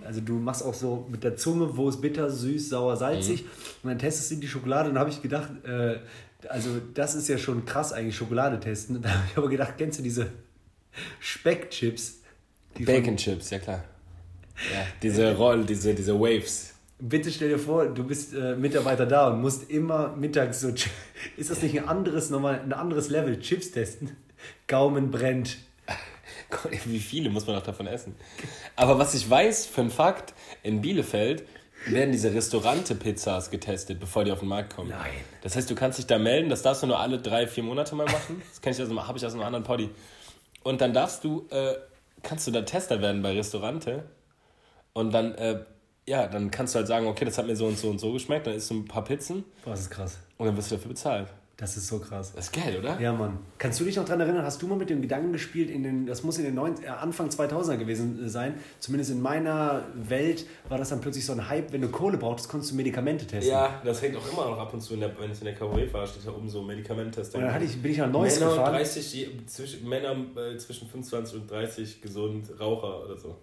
Also du machst auch so mit der Zunge, wo ist bitter, süß, sauer, salzig. Und dann testest du die Schokolade und dann habe ich gedacht, äh, also das ist ja schon krass eigentlich, Schokolade testen. Da habe ich aber gedacht, kennst du diese Speckchips? die Bacon Chips, ja klar. Ja, diese Roll, diese, diese Waves. Bitte stell dir vor, du bist äh, Mitarbeiter da und musst immer mittags so. Ist das nicht ein anderes, nochmal ein anderes Level? Chips testen? Gaumen brennt. Wie viele muss man noch davon essen? Aber was ich weiß, für einen Fakt, in Bielefeld werden diese Restaurante-Pizzas getestet, bevor die auf den Markt kommen. Nein. Das heißt, du kannst dich da melden, das darfst du nur alle drei, vier Monate mal machen. Das kenn ich einem, habe ich aus einem anderen Poddy. Und dann darfst du, äh, kannst du da Tester werden bei Restaurante. Und dann, äh, ja, dann kannst du halt sagen, okay, das hat mir so und so und so geschmeckt, dann isst du ein paar Pizzen Boah, das ist krass. und dann wirst du dafür bezahlt. Das ist so krass. Das ist geil, oder? Ja, Mann. Kannst du dich noch daran erinnern, hast du mal mit dem Gedanken gespielt, in den, das muss in den 90, äh, Anfang 2000er gewesen sein, zumindest in meiner Welt war das dann plötzlich so ein Hype, wenn du Kohle brauchst, konntest du Medikamente testen. Ja, das hängt auch immer noch ab und zu, der, wenn ich in der Kabarett fahre, steht da oben so Medikamenttest. Und dann hatte ich, bin ich nach Neuss Männer, gefahren. 30, je- zwischen, Männer äh, zwischen 25 und 30 gesund, Raucher oder so.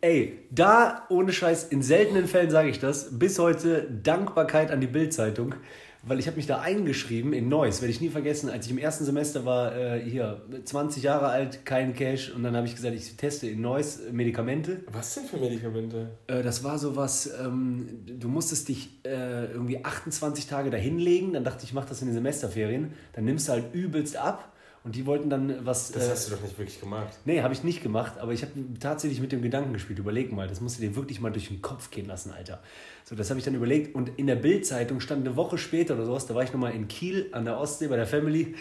Ey, da ohne Scheiß, in seltenen Fällen sage ich das, bis heute Dankbarkeit an die Bild-Zeitung, weil ich habe mich da eingeschrieben in Neuss, werde ich nie vergessen, als ich im ersten Semester war, äh, hier, 20 Jahre alt, kein Cash und dann habe ich gesagt, ich teste in Neuss Medikamente. Was denn für Medikamente? Äh, das war sowas, ähm, du musstest dich äh, irgendwie 28 Tage dahinlegen, dann dachte ich, ich mache das in den Semesterferien, dann nimmst du halt übelst ab und die wollten dann was... Das äh, hast du doch nicht wirklich gemacht. Nee, habe ich nicht gemacht, aber ich habe tatsächlich mit dem Gedanken gespielt. Überleg mal, das musst du dir wirklich mal durch den Kopf gehen lassen, Alter. So, das habe ich dann überlegt und in der Bild-Zeitung stand eine Woche später oder sowas, da war ich nochmal in Kiel an der Ostsee bei der Family.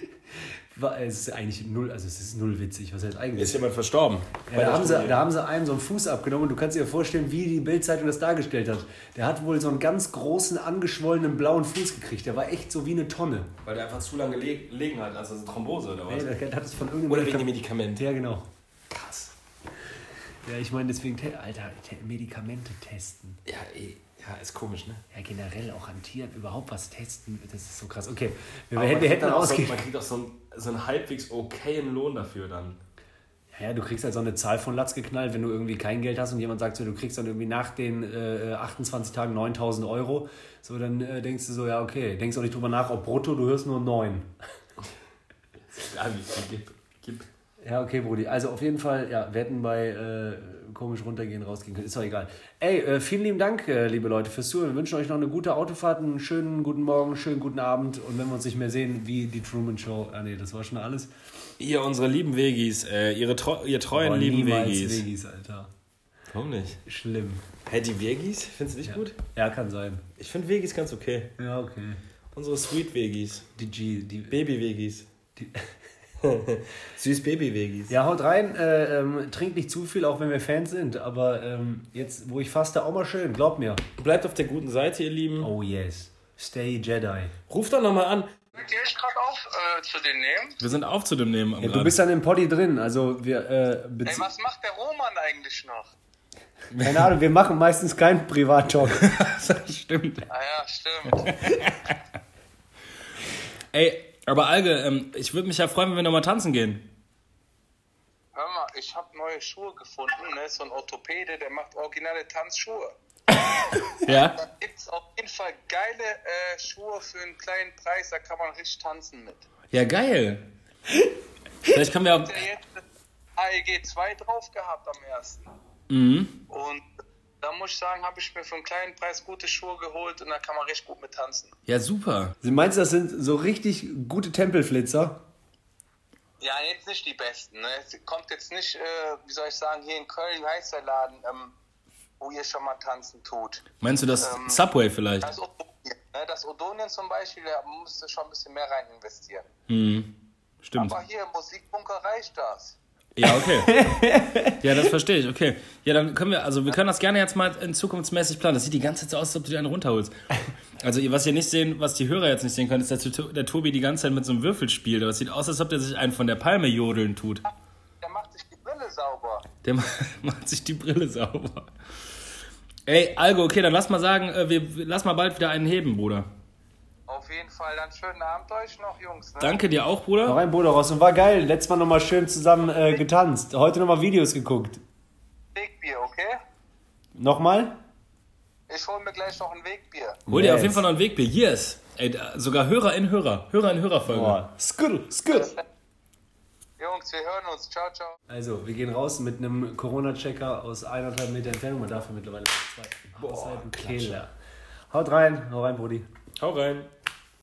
War, es ist eigentlich null, also es ist null witzig, was heißt eigentlich? Ist jemand verstorben? Ja, da, haben sie, da haben sie einem so einen Fuß abgenommen und du kannst dir vorstellen, wie die Bild-Zeitung das dargestellt hat. Der hat wohl so einen ganz großen, angeschwollenen blauen Fuß gekriegt. Der war echt so wie eine Tonne. Weil der einfach zu lange leg- gelegen hat, also Thrombose oder was? Ey, der hat es von irgendeinem Oder wegen dem Medikament. Ja, genau. Krass. Ja, ich meine deswegen, te- Alter, te- Medikamente testen. Ja, ey, ja, ist komisch, ne? Ja, generell auch an Tieren überhaupt was testen, das ist so krass. Okay, wir, Aber hätten- man wir hätten so, ausgehen. Man kriegt auch so einen, so einen halbwegs okayen Lohn dafür dann. Ja, du kriegst halt so eine Zahl von Latz geknallt, wenn du irgendwie kein Geld hast und jemand sagt so, du kriegst dann irgendwie nach den äh, 28 Tagen 9000 Euro. So, dann äh, denkst du so, ja, okay. Denkst auch nicht drüber nach, ob brutto, du hörst nur 9. Ja, wie viel gib, gib. Ja, okay, Brudi. Also auf jeden Fall, ja, wir hätten bei äh, komisch runtergehen, rausgehen können. Ist doch egal. Ey, äh, vielen lieben Dank, äh, liebe Leute, fürs Zuhören. Wir wünschen euch noch eine gute Autofahrt, einen schönen guten Morgen, schönen guten Abend. Und wenn wir uns nicht mehr sehen, wie die Truman Show. Ah, nee, das war schon alles. Ihr, unsere lieben Vegis, äh, ihre treu, ihr treuen Aber lieben Vegis. Vegis, Alter. Warum nicht? Schlimm. Hä, die Vegis? Findest du nicht gut? Ja, kann sein. Ich finde Vegis ganz okay. Ja, okay. Unsere Sweet Vegis. Die G, die. Baby Vegis. Die- Süß Baby Vegis. Ja, haut rein, äh, ähm, trinkt nicht zu viel, auch wenn wir Fans sind. Aber ähm, jetzt, wo ich faste, auch mal schön, glaub mir. Bleibt auf der guten Seite, ihr Lieben. Oh yes. Stay Jedi. Ruft doch nochmal an. Könnt ihr euch gerade auf äh, zu den nehmen? Wir sind auf zu dem Nehmen. am Ja, du bist dann im Poddy drin, also wir äh, Ey, was macht der Roman eigentlich noch? Keine Ahnung, wir machen meistens keinen Privattalk. Stimmt. Ah ja, stimmt. Ey, aber Alge, ähm, ich würde mich ja freuen, wenn wir nochmal tanzen gehen. Hör mal, ich habe neue Schuhe gefunden, ne? So ein Orthopäde, der macht originale Tanzschuhe. Ja? Da gibt's auf jeden Fall geile äh, Schuhe für einen kleinen Preis, da kann man richtig tanzen mit. Ja, geil. Vielleicht können wir auch. Der jetzt das AEG 2 drauf gehabt am ersten. Mhm. Und da muss ich sagen, habe ich mir für einen kleinen Preis gute Schuhe geholt und da kann man recht gut mit tanzen. Ja, super. Sie meinst, das sind so richtig gute Tempelflitzer? Ja, jetzt nicht die besten. Ne? Es kommt jetzt nicht, äh, wie soll ich sagen, hier in Köln, wie heißt der Laden, ähm, wo ihr schon mal tanzen tut. Meinst du das Ähm, Subway vielleicht? Das Odonien, ne? das Odonien zum Beispiel, da musst du schon ein bisschen mehr rein investieren. Stimmt. Aber hier im Musikbunker reicht das. Ja, okay. ja, das verstehe ich, okay. Ja, dann können wir, also wir können das gerne jetzt mal in zukunftsmäßig planen. Das sieht die ganze Zeit so aus, als ob du dir einen runterholst. Also, was ihr nicht sehen, was die Hörer jetzt nicht sehen können, ist, dass der, Tobi die ganze Zeit mit so einem Würfel spielt. Aber es sieht aus, als ob der sich einen von der Palme jodeln tut. Der macht sich die Brille sauber. Der ma- macht sich die Brille sauber. Ey, Algo, okay, dann lass mal sagen, äh, wir, wir- lass mal bald wieder einen heben, Bruder. Auf jeden Fall, dann schönen Abend euch noch, Jungs. Ne? Danke dir auch, Noch Bruder. ein Bruder raus und war geil. Letztes Mal nochmal schön zusammen äh, getanzt. Heute nochmal Videos geguckt. Wegbier, okay? Nochmal? Ich hole mir gleich noch ein Wegbier. Hol dir auf Yes. jeden Fall noch einen Wegbier. Yes. Ey, sogar Hörer in Hörer. Hörer in Hörerfolge. Boah. Skr, skr. Jungs, wir hören uns. Ciao, ciao. Also, wir gehen raus mit einem Corona-Checker aus eineinhalb Meter Entfernung. Man darf mittlerweile zwei. Boah, Killer. Haut rein, hau rein, Brudi. Hau rein.